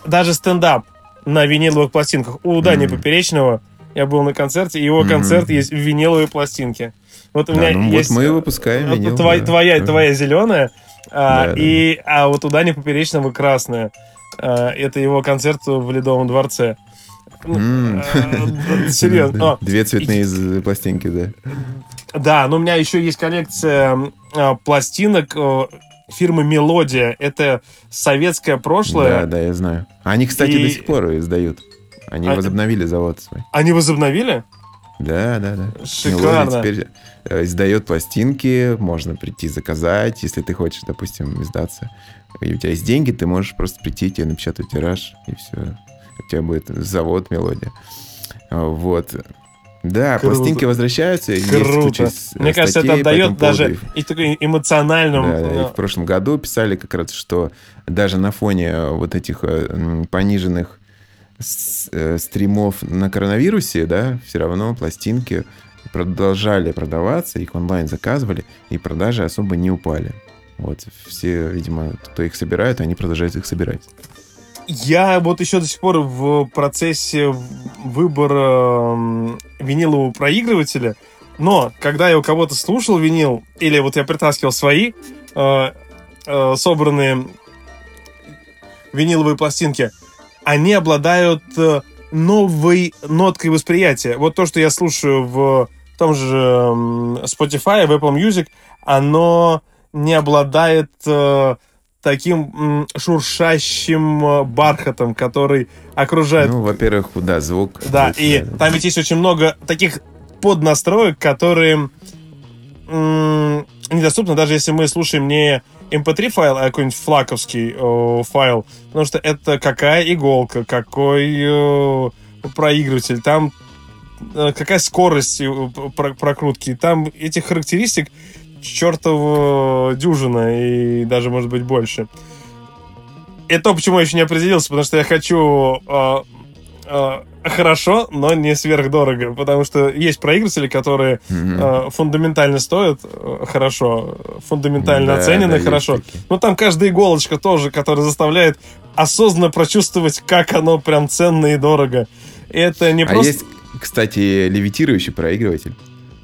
даже стендап на виниловых пластинках. У Дани mm-hmm. Поперечного я был на концерте, его mm-hmm. концерт есть в виниловой пластинке. Вот у да, меня ну, есть... Вот мы выпускаем винил. Твоя, да. твоя, твоя зеленая, а, да, и, да. а вот у Дани Поперечного красная. А, это его концерт в Ледовом дворце. Mm. Серьезно. Две цветные пластинки, да. Да, но у меня еще есть коллекция пластинок фирмы Мелодия. Это советское прошлое. Да, да, я знаю. Они, кстати, и... до сих пор издают. Они а... возобновили завод свой. Они возобновили? Да, да, да. Шикарно. теперь э, издает пластинки, можно прийти заказать, если ты хочешь, допустим, издаться. И у тебя есть деньги, ты можешь просто прийти, тебе напечатать тираж, и все. У тебя будет завод «Мелодия». Вот. Да, Круто. пластинки возвращаются. Круто. Мне кажется, это отдает даже и такой эмоциональным... Да, и в прошлом году писали как раз, что даже на фоне вот этих э, пониженных Э, стримов на коронавирусе, да, все равно пластинки продолжали продаваться, их онлайн заказывали, и продажи особо не упали. Вот, все, видимо, кто их собирает, они продолжают их собирать. Я вот еще до сих пор в процессе выбора винилового проигрывателя, но когда я у кого-то слушал винил, или вот я притаскивал свои э, э, собранные виниловые пластинки, они обладают э, новой ноткой восприятия. Вот то, что я слушаю в том же Spotify, в Apple Music, оно не обладает э, таким шуршащим э, бархатом, который окружает... Ну, во-первых, да, звук. Да, звук, и да. там ведь есть очень много таких поднастроек, которые недоступны, даже если мы слушаем не mp3 файл, а какой-нибудь флаковский э, файл, потому что это какая иголка, какой э, проигрыватель, там э, какая скорость э, про прокрутки, там этих характеристик чертова дюжина и даже, может быть, больше. Это то, почему я еще не определился, потому что я хочу э, э, хорошо, но не сверхдорого, потому что есть проигрыватели, которые mm-hmm. э, фундаментально стоят э, хорошо, фундаментально да, оценены да, хорошо. Но там каждая иголочка тоже, которая заставляет осознанно прочувствовать, как оно прям ценно и дорого. это не а просто... есть, кстати, левитирующий проигрыватель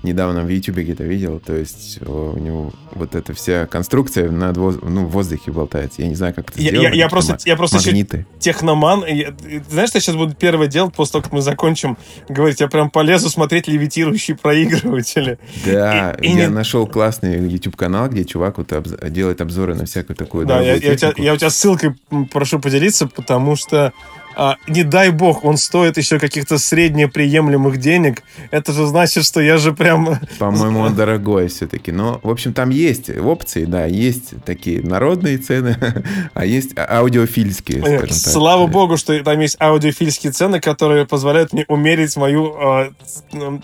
недавно в YouTube где-то видел, то есть э, у него вот эта вся конструкция над воз... ну, в воздухе болтается. Я не знаю, как это я, сделано. Я, я просто, я просто магниты. техноман. Я, знаешь, что я сейчас буду первое делать после того, как мы закончим говорить? Я прям полезу смотреть левитирующие проигрыватели. Да, и, и я не... нашел классный YouTube-канал, где чувак вот обз... делает обзоры на всякую такую Да, я, я, тебя, я у тебя ссылкой прошу поделиться, потому что а, не дай бог, он стоит еще каких-то среднеприемлемых денег, это же значит, что я же прям... По-моему, он дорогой все-таки. Но, в общем, там есть опции, да, есть такие народные цены, а есть а, аудиофильские, скажем так. Слава богу, что там есть аудиофильские цены, которые позволяют мне умерить мою э,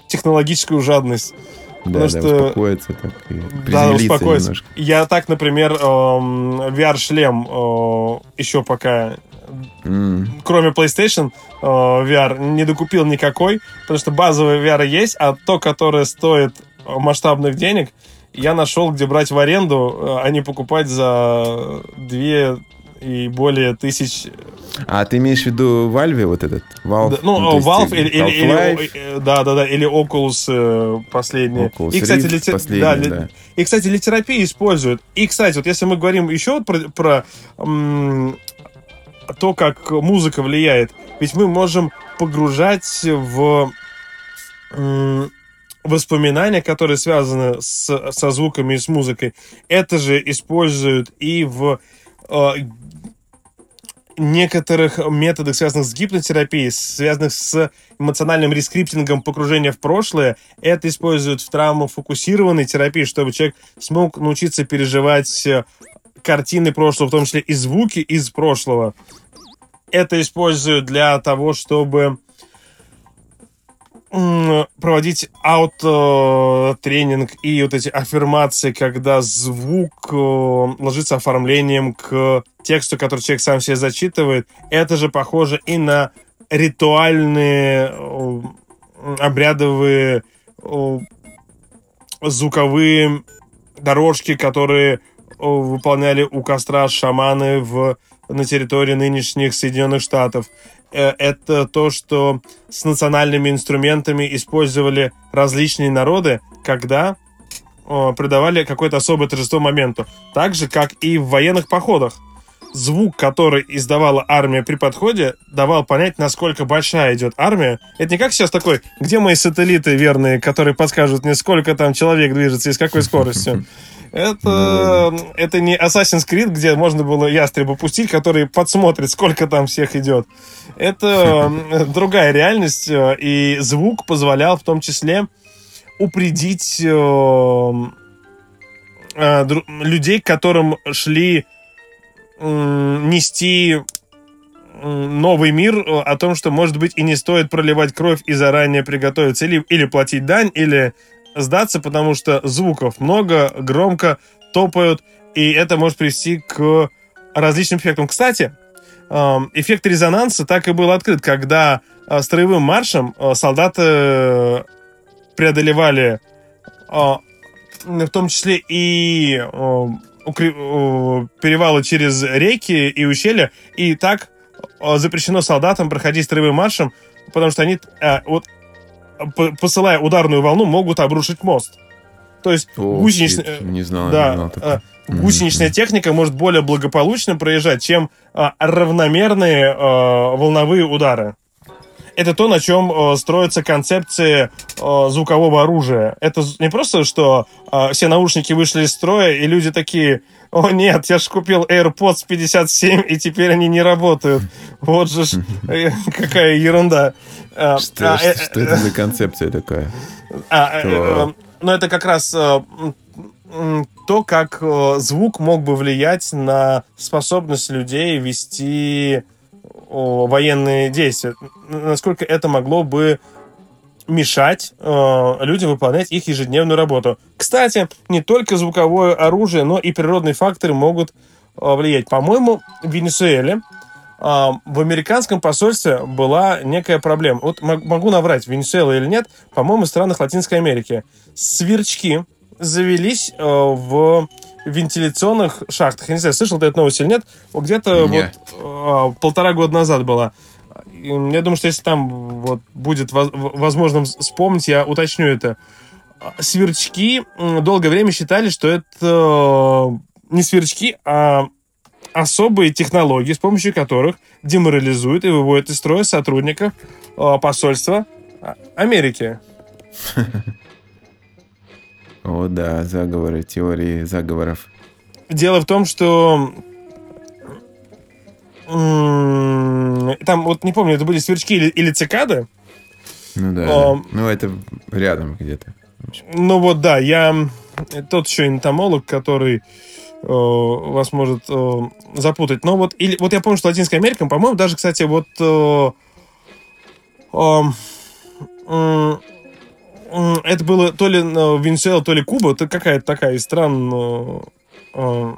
технологическую жадность. Да, да, что... успокоиться так Да, успокоиться. немножко. Я так, например, VR-шлем э, еще пока, М, кроме PlayStation э, VR, не докупил никакой, потому что базовый VR есть, а то, которое стоит масштабных денег, я нашел, где брать в аренду, э, а не покупать за две и более тысяч. А ты имеешь в виду Valve вот этот? Valve? Да, ну, есть Valve или, или, или- э, да, да, да, или Oculus э, последний. Oculus и, кстати, Rift те- последний, да, да. и, кстати, для терапии используют. И, кстати, вот если мы говорим еще про, про, м, то, как музыка влияет, ведь мы можем погружать в воспоминания, которые связаны с, со звуками и с музыкой. Это же используют и в э, некоторых методах, связанных с гипнотерапией, связанных с эмоциональным рескриптингом погружения в прошлое, это используют в травмофокусированной терапии, чтобы человек смог научиться переживать э, картины прошлого, в том числе и звуки из прошлого. Это используют для того, чтобы проводить аут-тренинг и вот эти аффирмации, когда звук э, ложится оформлением к тексту, который человек сам себе зачитывает. Это же похоже и на ритуальные э, обрядовые э, звуковые дорожки, которые э, выполняли у костра шаманы в, на территории нынешних Соединенных Штатов. Э, Это то, что с национальными инструментами использовали различные народы, когда придавали какое-то особое торжество моменту. Так же, как и в военных походах. Звук, который издавала армия при подходе, давал понять, насколько большая идет армия. Это не как сейчас такой, где мои сателлиты верные, которые подскажут мне, сколько там человек движется и с какой скоростью. Это, это не Assassin's Creed, где можно было ястреба пустить, который подсмотрит, сколько там всех идет. Это другая реальность, э, и звук позволял в том числе упредить э, э, людей, к которым шли м, нести новый мир э, о том, что, может быть, и не стоит проливать кровь и заранее приготовиться, или, или платить дань, или сдаться, потому что звуков много, громко топают, и это может привести к различным эффектам. Кстати, эм, эффект резонанса так и был открыт, когда э, строевым маршем э, солдаты э, преодолевали в том числе и перевалы через реки и ущелья, и так запрещено солдатам проходить строевым маршем, потому что они вот посылая ударную волну могут обрушить мост. То есть О, гусеничный- щит, не знал, да, не знал такого. э, гусеничная техника может более благополучно проезжать, чем э, равномерные э, волновые удары. Это то, на чем э, строится концепция э, звукового оружия. Это не просто, что э, все наушники вышли из строя, и люди такие, о нет, я же купил AirPods 57, и теперь они не работают. Вот же ж, э, какая ерунда. Э, Что, а, э, что- это за концепция такая? а, э, Что? э, ну, это как раз то, как звук мог бы влиять на способность людей вести военные действия. Насколько это могло бы мешать э, людям выполнять их ежедневную работу. Кстати, не только звуковое оружие, но и природные факторы могут э, влиять. По-моему, в Венесуэле а, в американском посольстве была некая проблема. Вот могу наврать, Венесуэла или нет, по-моему, в странах Латинской Америки. Сверчки завелись э, в вентиляционных шахтах. Я не знаю, слышал ты эту новость или нет. Вот Где-то Нет. вот э, полтора года назад была. И Я думаю, что если там вот будет воз- возможно вспомнить, я уточню это. Сверчки м, долгое время считали, что это э, не сверчки, а особые технологии, с помощью которых деморализуют и выводят из строя сотрудников э, посольства а, Америки. О, да, заговоры, теории заговоров. Дело в том, что там, вот не помню, это были сверчки или, или цикады. Ну да. А, да. Ну, это рядом где-то. Ну вот, да, я тот еще энтомолог, который э, вас может э, запутать. Но вот, или, вот я помню, что Латинская Америка, по-моему, даже, кстати, вот э, э, м, это было то ли Венесуэла, то ли Куба, это какая-то такая из стран, э,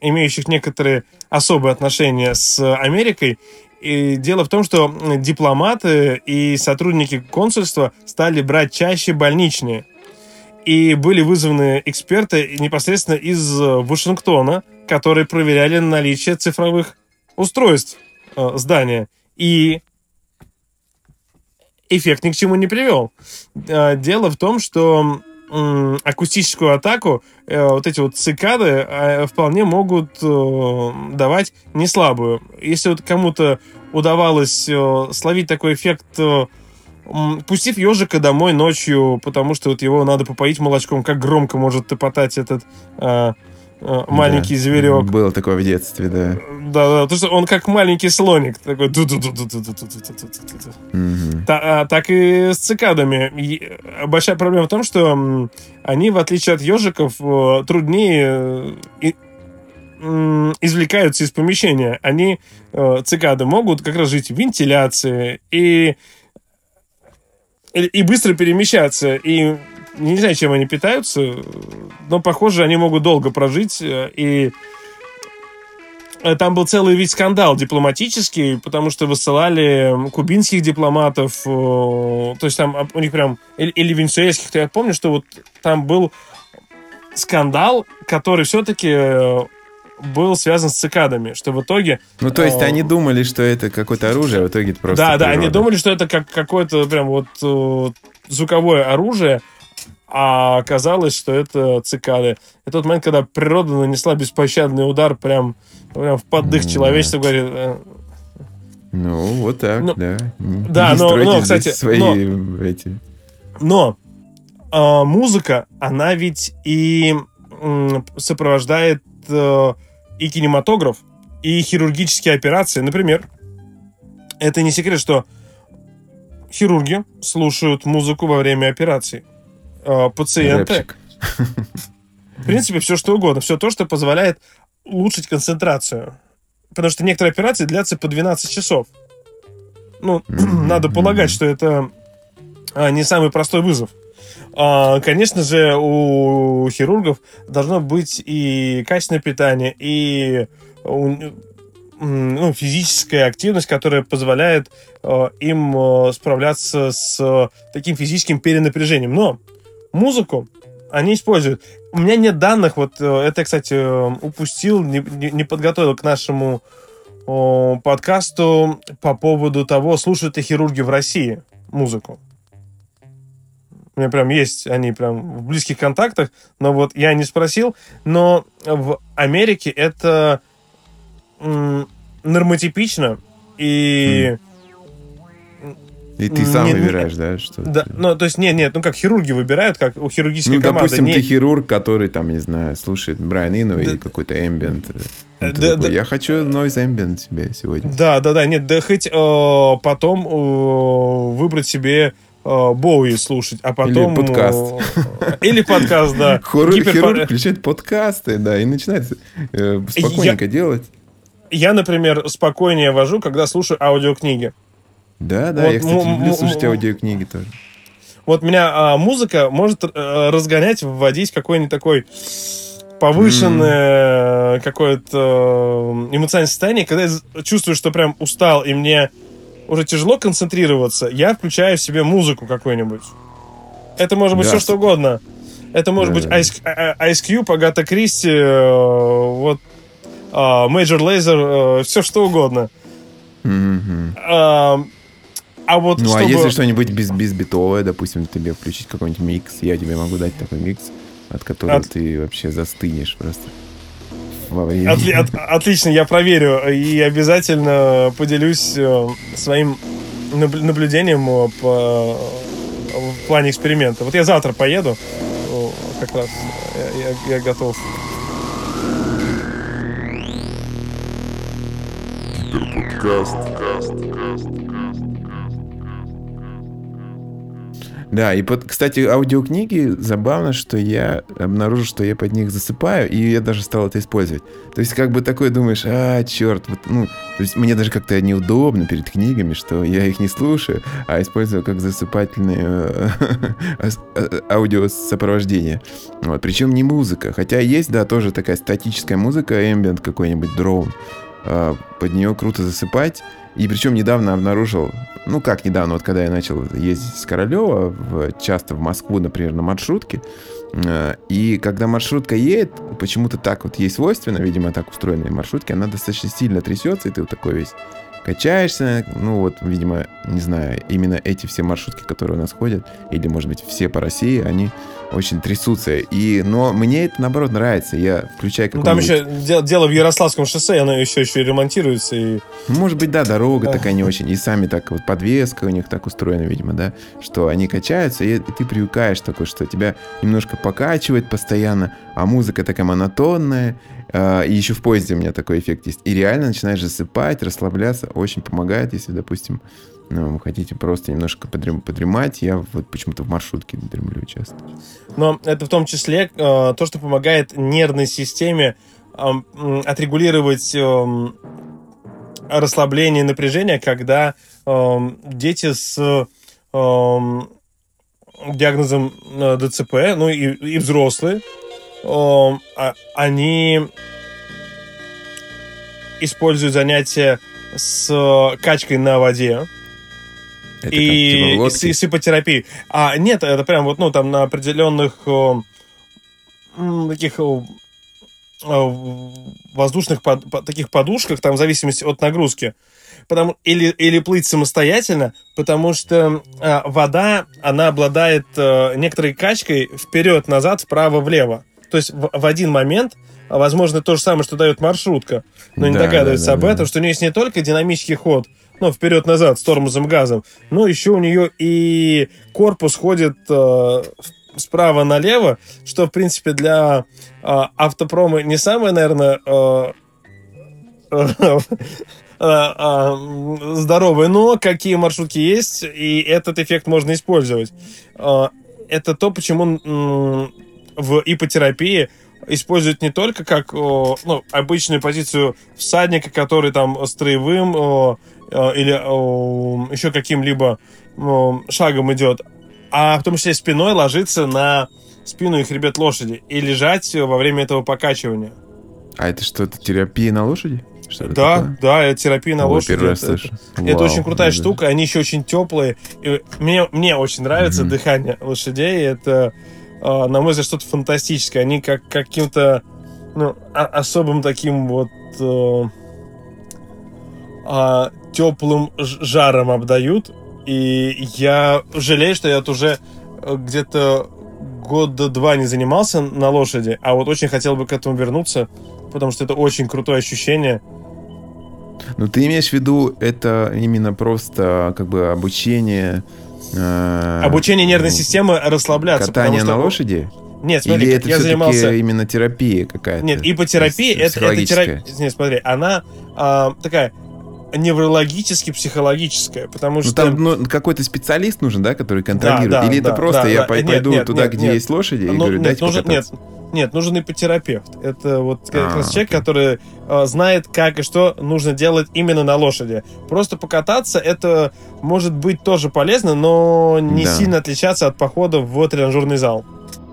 имеющих некоторые особые отношения с Америкой. И дело в том, что дипломаты и сотрудники консульства стали брать чаще больничные. И были вызваны эксперты непосредственно из Вашингтона, которые проверяли наличие цифровых устройств э, здания. И эффект ни к чему не привел. Э, дело в том, что акустическую атаку э, вот эти вот цикады э, вполне могут давать не слабую. Если вот кому-то удавалось словить такой эффект, пустив ежика домой ночью, потому что вот его надо попоить молочком, как громко может топотать этот маленький да, зверек. Было такое в детстве, да. Да, да, то что он как маленький слоник, такой. Так и с цикадами. Большая проблема в том, что они, в отличие от ежиков, труднее извлекаются из помещения. Они, цикады, могут как раз жить в вентиляции и и быстро перемещаться. И не знаю, чем они питаются, но, похоже, они могут долго прожить. Э, и э, там был целый вид скандал дипломатический, потому что высылали кубинских дипломатов, э, то есть там у них прям, или, или венесуэльских, то я помню, что вот там был скандал, который все-таки был связан с цикадами, что в итоге... Ну, то есть э, они думали, что это какое-то оружие, а в итоге это просто Да, природа. да, они думали, что это как какое-то прям вот э, звуковое оружие, а оказалось, что это цикады. И тот момент, когда природа нанесла беспощадный удар прям, прям в поддых человечества, говорит... Э, ну, вот так, ну, да. Да, но, но кстати... Свои но, эти... но э, музыка, она ведь и э, сопровождает э, и кинематограф, и хирургические операции. Например, это не секрет, что хирурги слушают музыку во время операций э, пациенты. Рэпчик. В принципе, все что угодно. Все то, что позволяет улучшить концентрацию. Потому что некоторые операции длятся по 12 часов. Ну, mm-hmm. надо полагать, что это а, не самый простой вызов. А, конечно же, у хирургов должно быть и качественное питание, и ну, физическая активность, которая позволяет э, им э, справляться с таким физическим перенапряжением. Но музыку они используют. У меня нет данных, вот э, это, кстати, э, упустил, не, не подготовил к нашему о, подкасту по поводу того, слушают ли хирурги в России музыку. У меня прям есть они прям в близких контактах, но вот я не спросил. Но в Америке это нормотипично и... Mm и ты сам нет, выбираешь, да? Что да, ну, то есть, нет, нет, ну как хирурги выбирают, как у хирургической ну, команды. допустим, не... ты хирург, который, там, не знаю, слушает Брайан Ино да. или какой-то ambient. Ну, да, такой, да. Я хочу noise ambient себе сегодня. Да, да, да, нет, да хоть э, потом э, выбрать себе э, Боуи слушать, а потом... Или подкаст. Э, или подкаст, да. Хирург, Гипер... хирург включает подкасты, да, и начинает э, спокойненько я... делать. Я, например, спокойнее вожу, когда слушаю аудиокниги. Да, да, вот, я, кстати, люблю слушать аудиокниги тоже. Вот меня а, музыка может а, разгонять, вводить какой-нибудь такой повышенное mm. какое-то э, эмоциональное состояние, когда я чувствую, что прям устал, и мне уже тяжело концентрироваться, я включаю в себе музыку какую-нибудь. Это может быть да. все что угодно. Это может да, быть. Ice, Ice Cube, Агата Кристи, э, вот э, Major Laser, э, все что угодно. Mm-hmm. А вот ну, а чтобы... а если что-нибудь без, безбитовое, допустим, тебе включить какой-нибудь микс, я тебе могу дать такой микс, от которого от... ты вообще застынешь просто. Отли, от, отлично, я проверю и обязательно поделюсь э, своим наблюдением э, по, в плане эксперимента. Вот я завтра поеду, как раз я, я, я готов. Гиперподкаст. Да, и, под, кстати, аудиокниги, забавно, что я обнаружил, что я под них засыпаю, и я даже стал это использовать. То есть, как бы такой думаешь, а, черт, вот, ну, то есть мне даже как-то неудобно перед книгами, что я их не слушаю, а использую как засыпательное э, э, аудиосопровождение. Вот, причем не музыка, хотя есть, да, тоже такая статическая музыка, ambient какой-нибудь, дрон, а, под нее круто засыпать, и причем недавно обнаружил, ну как недавно, вот когда я начал ездить с Королева в, часто в Москву, например, на маршрутке, э, и когда маршрутка едет, почему-то так вот ей свойственно, видимо, так устроенные маршрутки, она достаточно сильно трясется, и ты вот такой весь качаешься, ну вот, видимо, не знаю, именно эти все маршрутки, которые у нас ходят, или, может быть, все по России, они очень трясутся. И, но мне это, наоборот, нравится. Я включаю Ну, там еще дело, дело в Ярославском шоссе, оно еще, еще и ремонтируется. И... Может быть, да, дорога такая не очень. И сами так вот подвеска у них так устроена, видимо, да, что они качаются, и, и ты привыкаешь такой, что тебя немножко покачивает постоянно, а музыка такая монотонная, э, и еще в поезде у меня такой эффект есть. И реально начинаешь засыпать, расслабляться, очень помогает, если, допустим, ну, вы хотите просто немножко подрем, подремать, я вот почему-то в маршрутке дремлю часто. Но это в том числе э, то, что помогает нервной системе э, отрегулировать э, расслабление и напряжение, когда э, дети с э, диагнозом ДЦП, ну и, и взрослые, э, они используют занятия с качкой на воде, это и, как, типа, и с ипотерапией. А нет, это прям вот, ну, там на определенных о, таких о, воздушных под, по, таких подушках, там в зависимости от нагрузки. Потому, или, или плыть самостоятельно, потому что э, вода, она обладает э, некоторой качкой вперед-назад, вправо-влево. То есть в, в один момент возможно, то же самое, что дает маршрутка, но не догадывается да, да, об да. этом, что у нее есть не только динамический ход, ну, вперед-назад с тормозом газом, но еще у нее и корпус ходит э, справа налево, что, в принципе, для э, автопрома не самое, наверное, э, э, э, здоровое, но какие маршрутки есть, и этот эффект можно использовать. Э, это то, почему в ипотерапии используют не только как ну, обычную позицию всадника, который там строевым Э, или еще каким-либо шагом идет, а в том числе спиной ложиться на спину и хребет лошади и лежать во время этого покачивания. А это что, это терапия на лошади? Что да, такое? да, это терапия на Ой, лошади. Первый раз это, это, Вау, это очень крутая да, штука, они еще очень теплые. И мне, мне очень нравится mm-hmm. дыхание лошадей. Это, на мой взгляд, что-то фантастическое. Они как каким-то ну, особым таким вот а, теплым жаром обдают. И я жалею, что я вот уже э, где-то года два не занимался на лошади, а вот очень хотел бы к этому вернуться, потому что это очень крутое ощущение. Ну, ты имеешь в виду, это именно просто как бы обучение... Э, обучение нервной системы расслабляться. Катание что... на лошади? Нет, смотри, Или это я занимался... именно терапия какая-то? Нет, ипотерапия, это, это терапия... Нет, смотри, она а, такая неврологически психологическое, потому ну, что... там ну, какой-то специалист нужен, да, который контролирует? Да, да, Или да, это просто да, я да. пойду нет, туда, нет, где нет. есть лошади, и ну, говорю, дайте нужен, Нет, нет, нужен ипотерапевт. Это вот как а, раз человек, который э, знает, как и что нужно делать именно на лошади. Просто покататься, это может быть тоже полезно, но не да. сильно отличаться от похода в тренажерный зал.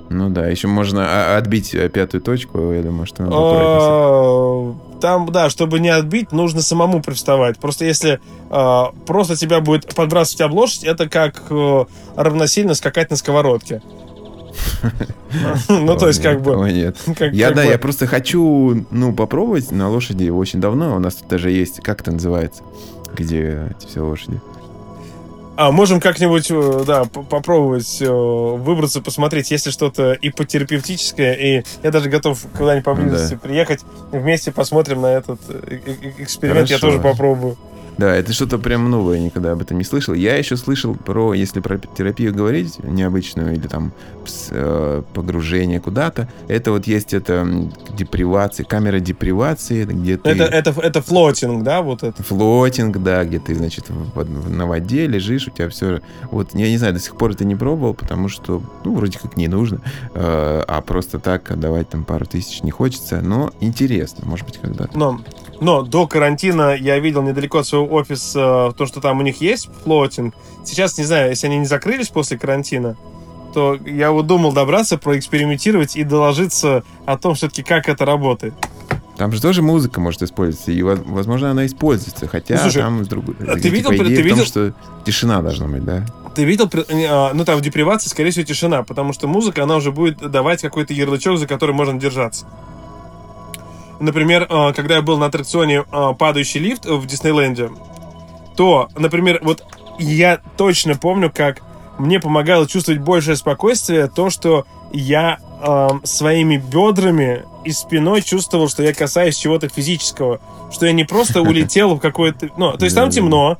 Ну да, еще можно а, отбить э, пятую точку, я думаю, что надо там, да, чтобы не отбить, нужно самому приставать. Просто если э, просто тебя будет подбрасывать об лошадь, это как э, равносильно скакать на сковородке. Ну, то есть, как бы... нет. Я, да, я просто хочу, ну, попробовать на лошади очень давно. У нас тут даже есть, как это называется, где эти все лошади. А можем как-нибудь, э, да, попробовать э, выбраться, посмотреть, есть ли что-то ипотерапевтическое. И я даже готов куда-нибудь поблизости да. приехать. Вместе посмотрим на этот э, эксперимент. Хорошо. Я тоже попробую. Да, это что-то прям новое, никогда об этом не слышал. Я еще слышал про, если про терапию говорить, необычную, или там э, погружение куда-то, это вот есть это депривация, камера депривации, где ты... Это, это, это флотинг, да, вот это? Флотинг, да, где ты, значит, в, на воде лежишь, у тебя все... Вот, я не знаю, до сих пор это не пробовал, потому что, ну, вроде как не нужно, э, а просто так отдавать там пару тысяч не хочется, но интересно, может быть, когда-то. Но но до карантина я видел недалеко от своего офиса то, что там у них есть флотинг. Сейчас, не знаю, если они не закрылись после карантина, то я вот думал добраться, проэкспериментировать и доложиться о том, все-таки как это работает. Там же тоже музыка может использоваться, и, возможно, она используется, хотя ну, Слушай, там с другой... А ты видел, типа, ты видел... Том, что тишина должна быть, да? Ты видел, а, ну там в депривации, скорее всего, тишина, потому что музыка, она уже будет давать какой-то ярлычок, за который можно держаться. Например, а, когда я был на аттракционе «Падающий лифт» в Диснейленде, то, например, вот я точно помню, как мне помогало чувствовать большее спокойствие то, что я э, своими бедрами и спиной чувствовал, что я касаюсь чего-то физического, что я не просто улетел в какое-то, ну, то есть там темно,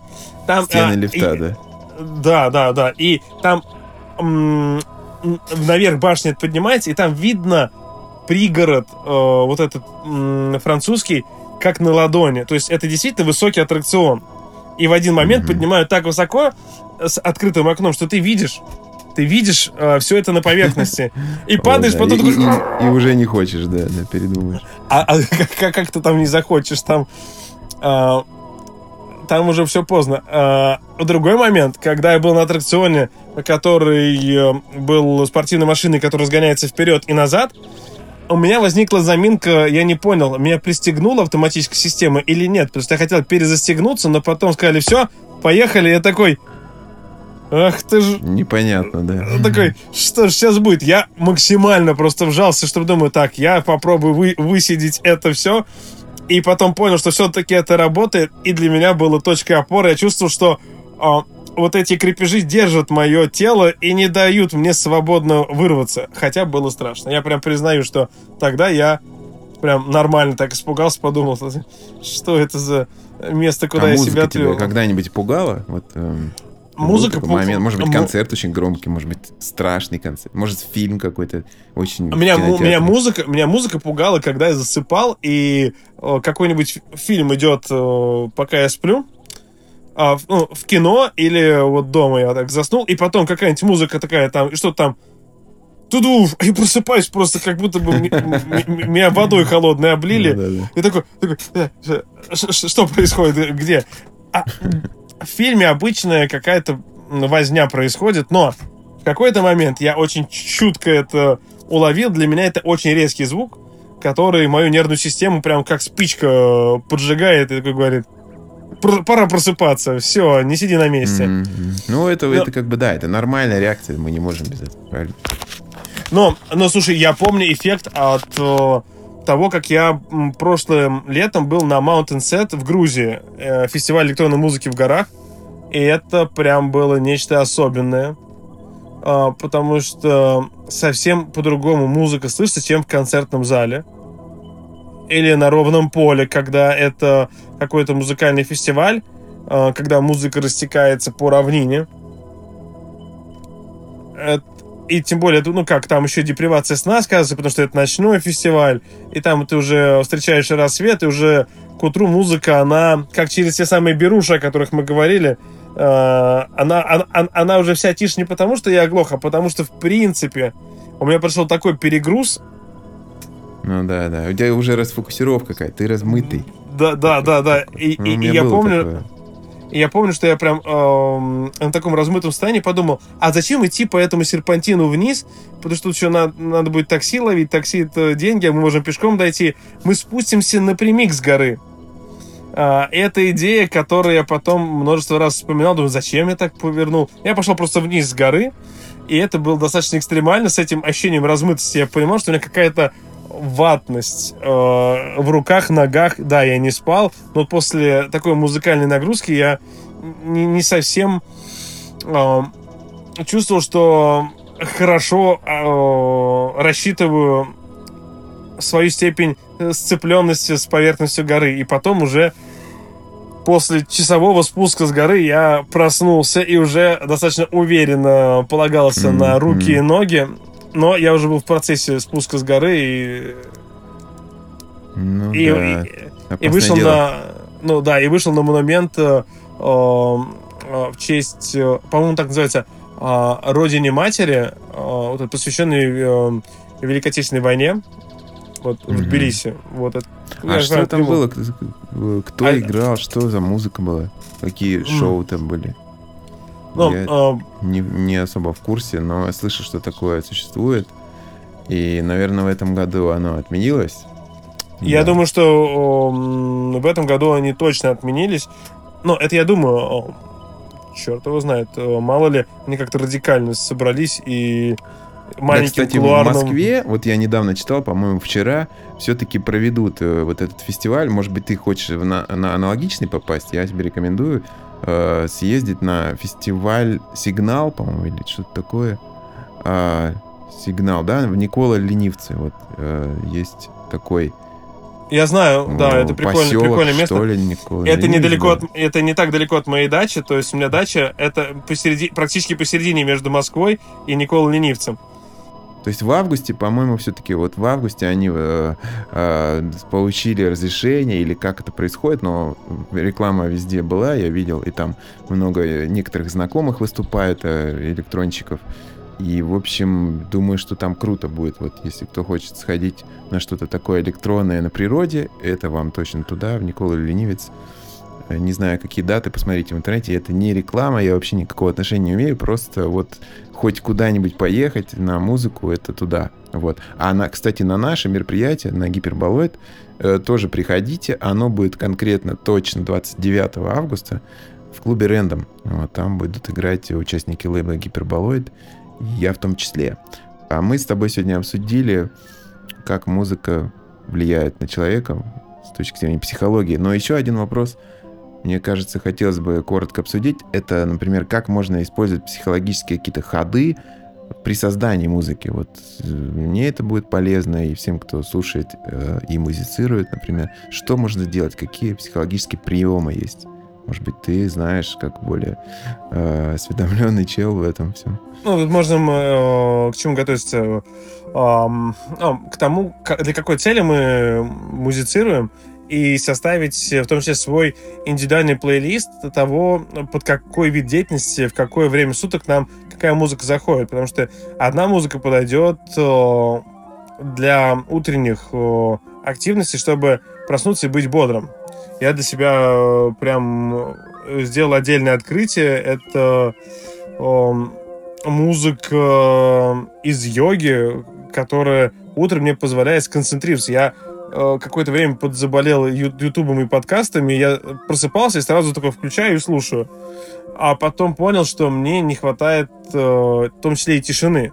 там стены а, лифта, да, да, да, да, и там наверх башня поднимается, и там видно пригород, э, вот этот м- французский, как на ладони, то есть это действительно высокий аттракцион. И в один момент mm-hmm. поднимают так высоко с открытым окном, что ты видишь ты видишь э, все это на поверхности. И падаешь, потом такой... И, уже не хочешь, да, да, передумаешь. А, а как, как ты там не захочешь, там... Э, там уже все поздно. Э, другой момент, когда я был на аттракционе, который э, был спортивной машиной, которая разгоняется вперед и назад, у меня возникла заминка, я не понял, меня пристегнула автоматическая система или нет. Потому что я хотел перезастегнуться, но потом сказали, все, поехали. Я такой, Ах ты ж... Непонятно, да. Такой, что ж сейчас будет? Я максимально просто вжался, чтобы думаю, так, я попробую вы, высидеть это все. И потом понял, что все-таки это работает. И для меня было точкой опоры. Я чувствовал, что а, вот эти крепежи держат мое тело и не дают мне свободно вырваться. Хотя было страшно. Я прям признаю, что тогда я прям нормально так испугался, подумал, что это за место, куда а я себя отвел. когда-нибудь пугала? Вот, эм музыка... момент, может быть, концерт очень громкий, может быть, страшный концерт, может, фильм какой-то очень... Меня, меня, музыка, меня музыка пугала, когда я засыпал, и какой-нибудь фильм идет, пока я сплю, а, ну, в кино или вот дома я так заснул, и потом какая-нибудь музыка такая там, что-то там туду, и просыпаюсь просто, как будто бы меня водой холодной облили. И такой, «Э, что происходит, где? А, в фильме обычная какая-то возня происходит, но в какой-то момент я очень чутко это уловил. Для меня это очень резкий звук, который мою нервную систему прям как спичка поджигает и такой говорит, пора просыпаться, все, не сиди на месте. Mm-hmm. Ну, это, но... это как бы, да, это нормальная реакция, мы не можем без этого, правильно? Но, но слушай, я помню эффект от э, того, как я прошлым летом был на Mountain Set в Грузии, э, фестиваль электронной музыки в горах. И это прям было нечто особенное. Э, потому что совсем по-другому музыка слышится, чем в концертном зале. Или на ровном поле, когда это какой-то музыкальный фестиваль, э, когда музыка растекается по равнине. И тем более, ну как, там еще депривация сна сказывается, потому что это ночной фестиваль, и там ты уже встречаешь рассвет, и уже к утру музыка, она, как через те самые беруши, о которых мы говорили, э, она, она, она уже вся тише не потому, что я оглох, а потому что, в принципе, у меня прошел такой перегруз. Ну да, да, у тебя уже расфокусировка какая-то, ты размытый. Да, да, да, да, и, ну, и, и я помню... Такое и я помню, что я прям э, на таком размытом состоянии подумал, а зачем идти по этому серпантину вниз? Потому что тут еще надо, надо будет такси ловить, такси это деньги, а мы можем пешком дойти. Мы спустимся напрямик с горы. А, это идея, которую я потом множество раз вспоминал. Думаю, зачем я так повернул? Я пошел просто вниз с горы, и это было достаточно экстремально. С этим ощущением размытости я понимал, что у меня какая-то ватность э, в руках, ногах. Да, я не спал, но после такой музыкальной нагрузки я не, не совсем э, чувствовал, что хорошо э, рассчитываю свою степень сцепленности с поверхностью горы. И потом уже после часового спуска с горы я проснулся и уже достаточно уверенно полагался mm-hmm. на руки и ноги. Но я уже был в процессе спуска с горы и... Ну, и, да. и, и вышел дело. на... Ну да, и вышел на монумент э, э, в честь, э, по-моему, так называется, э, Родине Матери, э, вот, посвященный э, Великой Отечественной войне вот mm-hmm. в Тбилиси. Вот это. А что знаю, там было? Кто а... играл? Что за музыка была? Какие mm. шоу там были? Ну, я а... не, не особо в курсе, но я слышу, что такое существует. И, наверное, в этом году оно отменилось. Я да. думаю, что о, в этом году они точно отменились. Но это я думаю, о, черт его знает. Мало ли, они как-то радикально собрались и маленьким да, кстати, кулуарным... в Москве, вот я недавно читал, по-моему, вчера, все-таки проведут э, вот этот фестиваль. Может быть, ты хочешь на, на аналогичный попасть? Я тебе рекомендую э, съездить на фестиваль «Сигнал», по-моему, или что-то такое. А, «Сигнал», да, в Никола Ленивцы. Вот э, есть такой... Я знаю, да, это прикольно, поселок, прикольное место. Что ли, Никола это Ленивец, недалеко да. от, это не так далеко от моей дачи, то есть у меня дача это посереди, практически посередине между Москвой и Николой Ленивцем. То есть в августе, по-моему, все-таки вот в августе они э, э, получили разрешение или как это происходит, но реклама везде была, я видел, и там много некоторых знакомых выступает, э, электронщиков. И, в общем, думаю, что там круто будет. Вот если кто хочет сходить на что-то такое электронное на природе, это вам точно туда, в Никола Ленивец. Не знаю, какие даты, посмотрите в интернете. Это не реклама, я вообще никакого отношения не имею. Просто вот хоть куда-нибудь поехать на музыку, это туда. Вот. А, на, кстати, на наше мероприятие, на Гиперболоид, э, тоже приходите. Оно будет конкретно точно 29 августа в клубе Рэндом. Вот, там будут играть участники лейбла Гиперболоид, я в том числе. А мы с тобой сегодня обсудили, как музыка влияет на человека с точки зрения психологии. Но еще один вопрос – мне кажется, хотелось бы коротко обсудить. Это, например, как можно использовать психологические какие-то ходы при создании музыки. Вот э, мне это будет полезно, и всем, кто слушает э, и музицирует, например. Что можно сделать? Какие психологические приемы есть? Может быть, ты знаешь, как более э, осведомленный чел в этом всем. Ну, тут можно э, к чему готовиться? Э, э, к тому, для какой цели мы музицируем и составить в том числе свой индивидуальный плейлист того, под какой вид деятельности, в какое время суток нам какая музыка заходит. Потому что одна музыка подойдет э, для утренних э, активностей, чтобы проснуться и быть бодрым. Я для себя э, прям сделал отдельное открытие. Это музыка из йоги, которая утром мне позволяет сконцентрироваться. Я Э, какое-то время подзаболел ютубом и подкастами, я просыпался и сразу такой включаю и слушаю. А потом понял, что мне не хватает э, в том числе и тишины.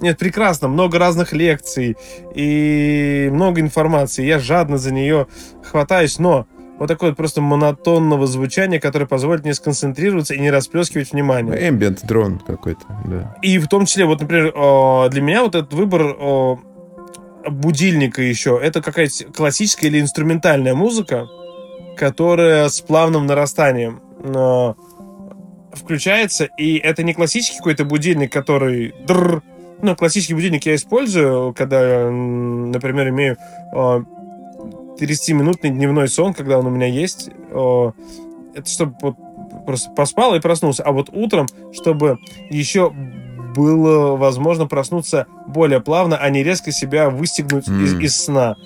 Нет, прекрасно, много разных лекций и много информации. Я жадно за нее хватаюсь, но вот такое вот просто монотонного звучания, которое позволит мне сконцентрироваться и не расплескивать внимание. Ambient дрон какой-то, да. И в том числе, вот, например, э, для меня вот этот выбор будильника еще. Это какая-то классическая или инструментальная музыка, которая с плавным нарастанием но включается. И это не классический какой-то будильник, который... Дррр, ну, классический будильник я использую, когда, например, имею 30-минутный дневной сон, когда он у меня есть. Это чтобы вот просто поспал и проснулся. А вот утром, чтобы еще было возможно проснуться более плавно, а не резко себя выстегнуть mm. из, из сна.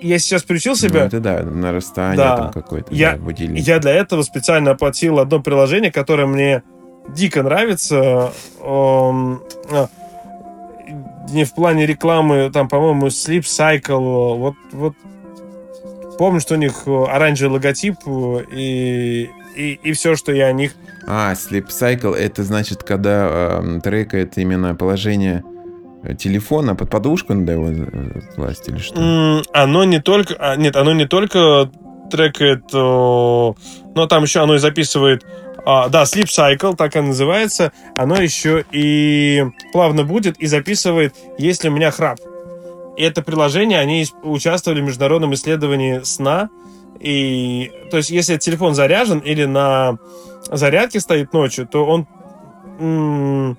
Я сейчас приучил себя... Ну, это да, нарастание да. там какое-то, я, да, будильник. Я для этого специально оплатил одно приложение, которое мне дико нравится. Он, а, не в плане рекламы, там, по-моему, Sleep Cycle. Вот, вот помню, что у них оранжевый логотип и, и, и все, что я о них а, Sleep Cycle это значит, когда э, трекает именно положение э, телефона под подушку надо его э, класть или что? Mm, оно не только... А, нет, оно не только трекает... О, но там еще оно и записывает... А, да, Sleep Cycle, так и называется. Оно еще и плавно будет и записывает, если у меня храп. И это приложение, они участвовали в международном исследовании сна, И, то есть, если телефон заряжен или на зарядке стоит ночью, то он м-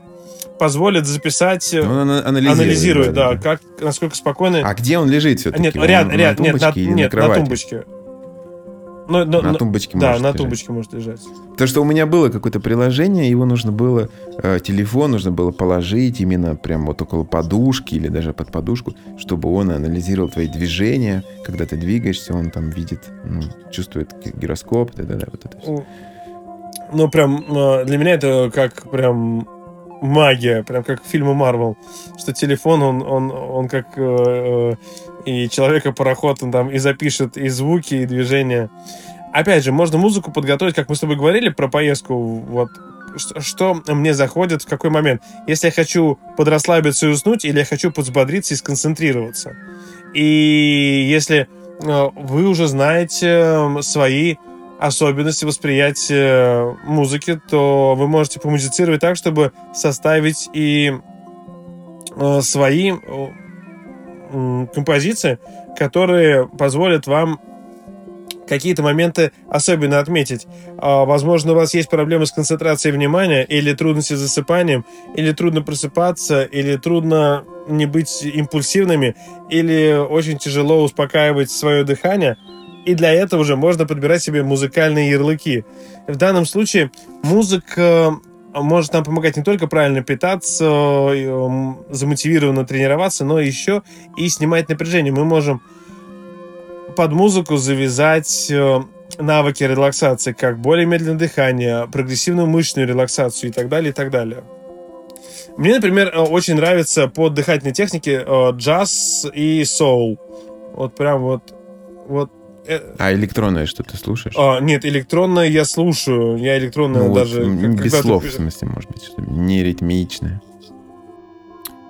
позволит записать, Он ана- анализирует, анализирует, да, как, насколько спокойно. А где он лежит все-таки? нет, Он ряд, ряд, нет, на, нет, на на тумбочке. Ну, ну, На ну, тумбочке да, может на лежать. тумбочке может лежать. Потому что у меня было какое-то приложение, его нужно было, э, телефон нужно было положить именно прям вот около подушки или даже под подушку, чтобы он анализировал твои движения. Когда ты двигаешься, он там видит, ну, чувствует ги- гироскоп, да-да-да, вот это всё. Ну, прям э, для меня это как прям магия, прям как фильмы Марвел, что телефон, он, он, он как э, э, и Человека-пароход, он там и запишет и звуки, и движения. Опять же, можно музыку подготовить, как мы с тобой говорили про поездку, вот, что, мне заходит в какой момент. Если я хочу подрасслабиться и уснуть, или я хочу подзбодриться и сконцентрироваться. И если э, вы уже знаете э, свои особенности восприятия музыки, то вы можете помузицировать так, чтобы составить и э, свои композиции, которые позволят вам какие-то моменты особенно отметить. А, Возможно, у вас есть проблемы с концентрацией внимания, или трудности с засыпанием, или трудно просыпаться, или трудно не быть импульсивными, или очень тяжело успокаивать свое дыхание. И для этого же можно подбирать себе музыкальные ярлыки. В данном случае музыка может нам помогать не только правильно питаться, м, замотивированно тренироваться, но еще и снимать напряжение. Мы можем под музыку завязать э, навыки релаксации, как более медленное дыхание, прогрессивную мышечную релаксацию и так далее, и так далее. Мне, например, э, очень нравится под дыхательной техники э, джаз и соул. Вот прям вот... вот э, А электронное что ты слушаешь? а, нет, электронное я слушаю. Я электронное Ну вот, даже... как- без слов, в смысле, может быть, что не ритмичное.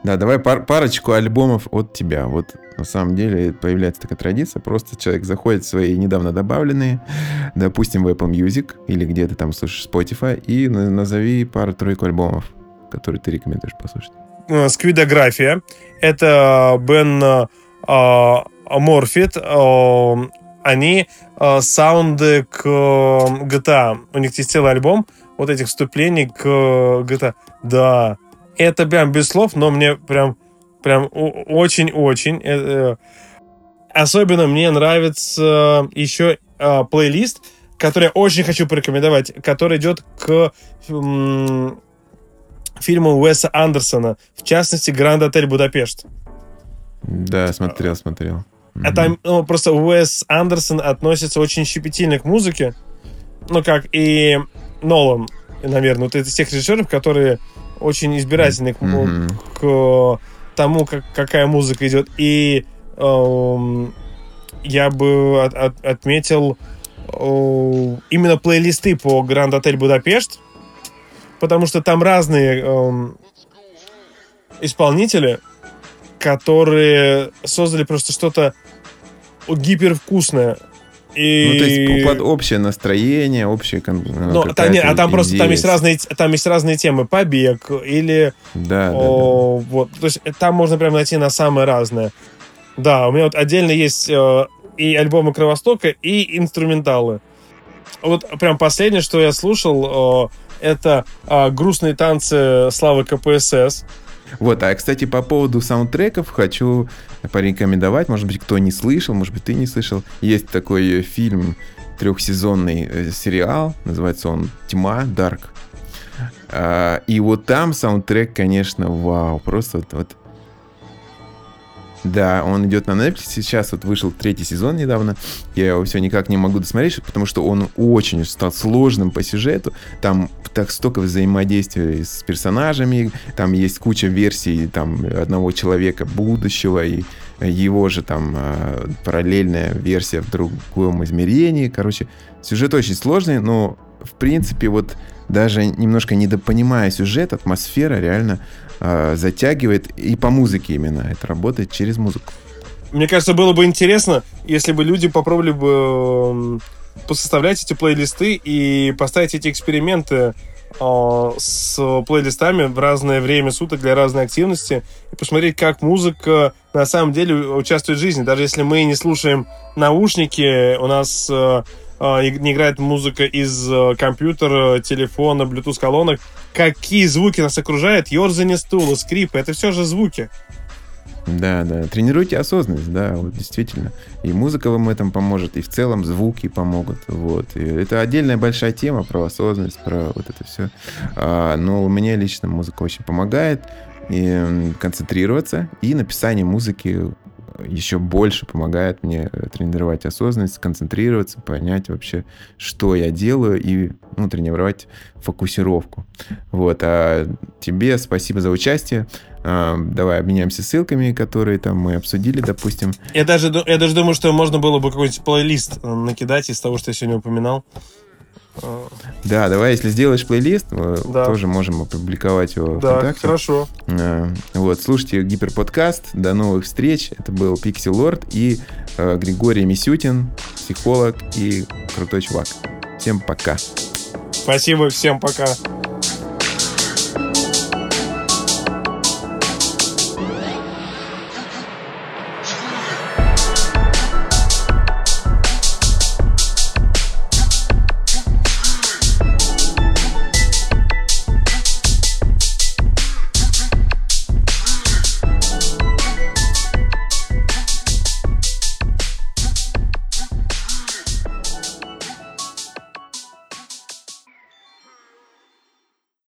Да, давай пар- парочку альбомов от тебя. Вот на самом деле появляется такая традиция. Просто человек заходит в свои недавно добавленные, допустим, в Apple Music или где ты там слушаешь Spotify, и на- назови пару-тройку альбомов, которые ты рекомендуешь послушать. э, сквидография. Это Бен э, э, Морфит. Они э, саунды к э, GTA. У них есть целый альбом вот этих вступлений к э, GTA. Да, это прям без слов, но мне прям прям очень-очень. э, э, Особенно мне нравится еще э, плейлист, который я очень хочу порекомендовать, который идет к м, фильму Уэса Андерсона, в частности, Гранд Отель Будапешт. Да, смотрел, смотрел. А там ну, просто Уэс Андерсон относится очень щепетильно к музыке, ну, как и Нолан, наверное, вот это из тех режиссеров, которые очень избирательны к, Мгм. к тому, как, какая музыка идет. И эм, я бы от- от- отметил э, именно плейлисты по Гранд Отель Будапешт, потому что там разные эм, исполнители, которые создали просто что-то гипервкусное. И... Ну, то есть под общее настроение, общее... Ну, какая-то та- не, а там просто там есть разные там есть разные темы. Побег или Да, да, да. о, вот. То есть там можно прям найти на самое разное. Да у меня вот отдельно есть э, и альбомы Кровостока и инструменталы вот прям последнее что я слушал э, это э, грустные танцы славы КПСС Вот, а, кстати, по поводу саундтреков хочу порекомендовать, может быть, кто не слышал, может быть, ты не слышал. Есть такой э, фильм, трехсезонный э, сериал, называется он «Тьма», «Dark». А, и вот там саундтрек, конечно, вау, просто вот, вот да, он идет на Netflix. Сейчас вот вышел третий сезон недавно. Я его все никак не могу досмотреть, потому что он очень стал сложным по сюжету. Там так столько взаимодействия с персонажами. Там есть куча версий там одного человека будущего и его же там э, параллельная версия в другом измерении. Короче, сюжет очень сложный, но в принципе вот даже немножко недопонимая сюжет, атмосфера реально э, затягивает и по музыке именно. Это работает через музыку. мне кажется было бы интересно если бы люди попробовали бы эм, посоставлять эти плейлисты и поставить эти эксперименты э, с плейлистами в разное время суток для разной активности и посмотреть, как музыка на самом деле участвует в жизни. Даже если мы не слушаем наушники, у нас э, не играет музыка из э, компьютера, телефона, Bluetooth колонок, какие звуки нас окружают, ерзание стула, скрипы, это все же звуки. Да, да. Тренируйте осознанность, да, вот действительно. И музыка вам этом поможет, и в целом звуки помогут. Вот. И это отдельная большая тема про осознанность, про вот это все. А, но мне лично музыка очень помогает и концентрироваться, и написание музыки еще больше помогает мне тренировать осознанность, концентрироваться, понять вообще, что я делаю, и ну, тренировать фокусировку. Вот. А тебе спасибо за участие. А, давай обменяемся ссылками, которые там мы обсудили, допустим. Я даже, я даже думаю, что можно было бы какой-нибудь плейлист э, накидать из того, что я сегодня упоминал. Да, давай, если сделаешь плейлист, да. тоже можем опубликовать его да, ВКонтакте. хорошо. А, вот, слушайте Гиперподкаст. До новых встреч. Это был Пикси Лорд и э, Григорий Мисютин, психолог и крутой чувак. Всем пока. Спасибо, всем пока.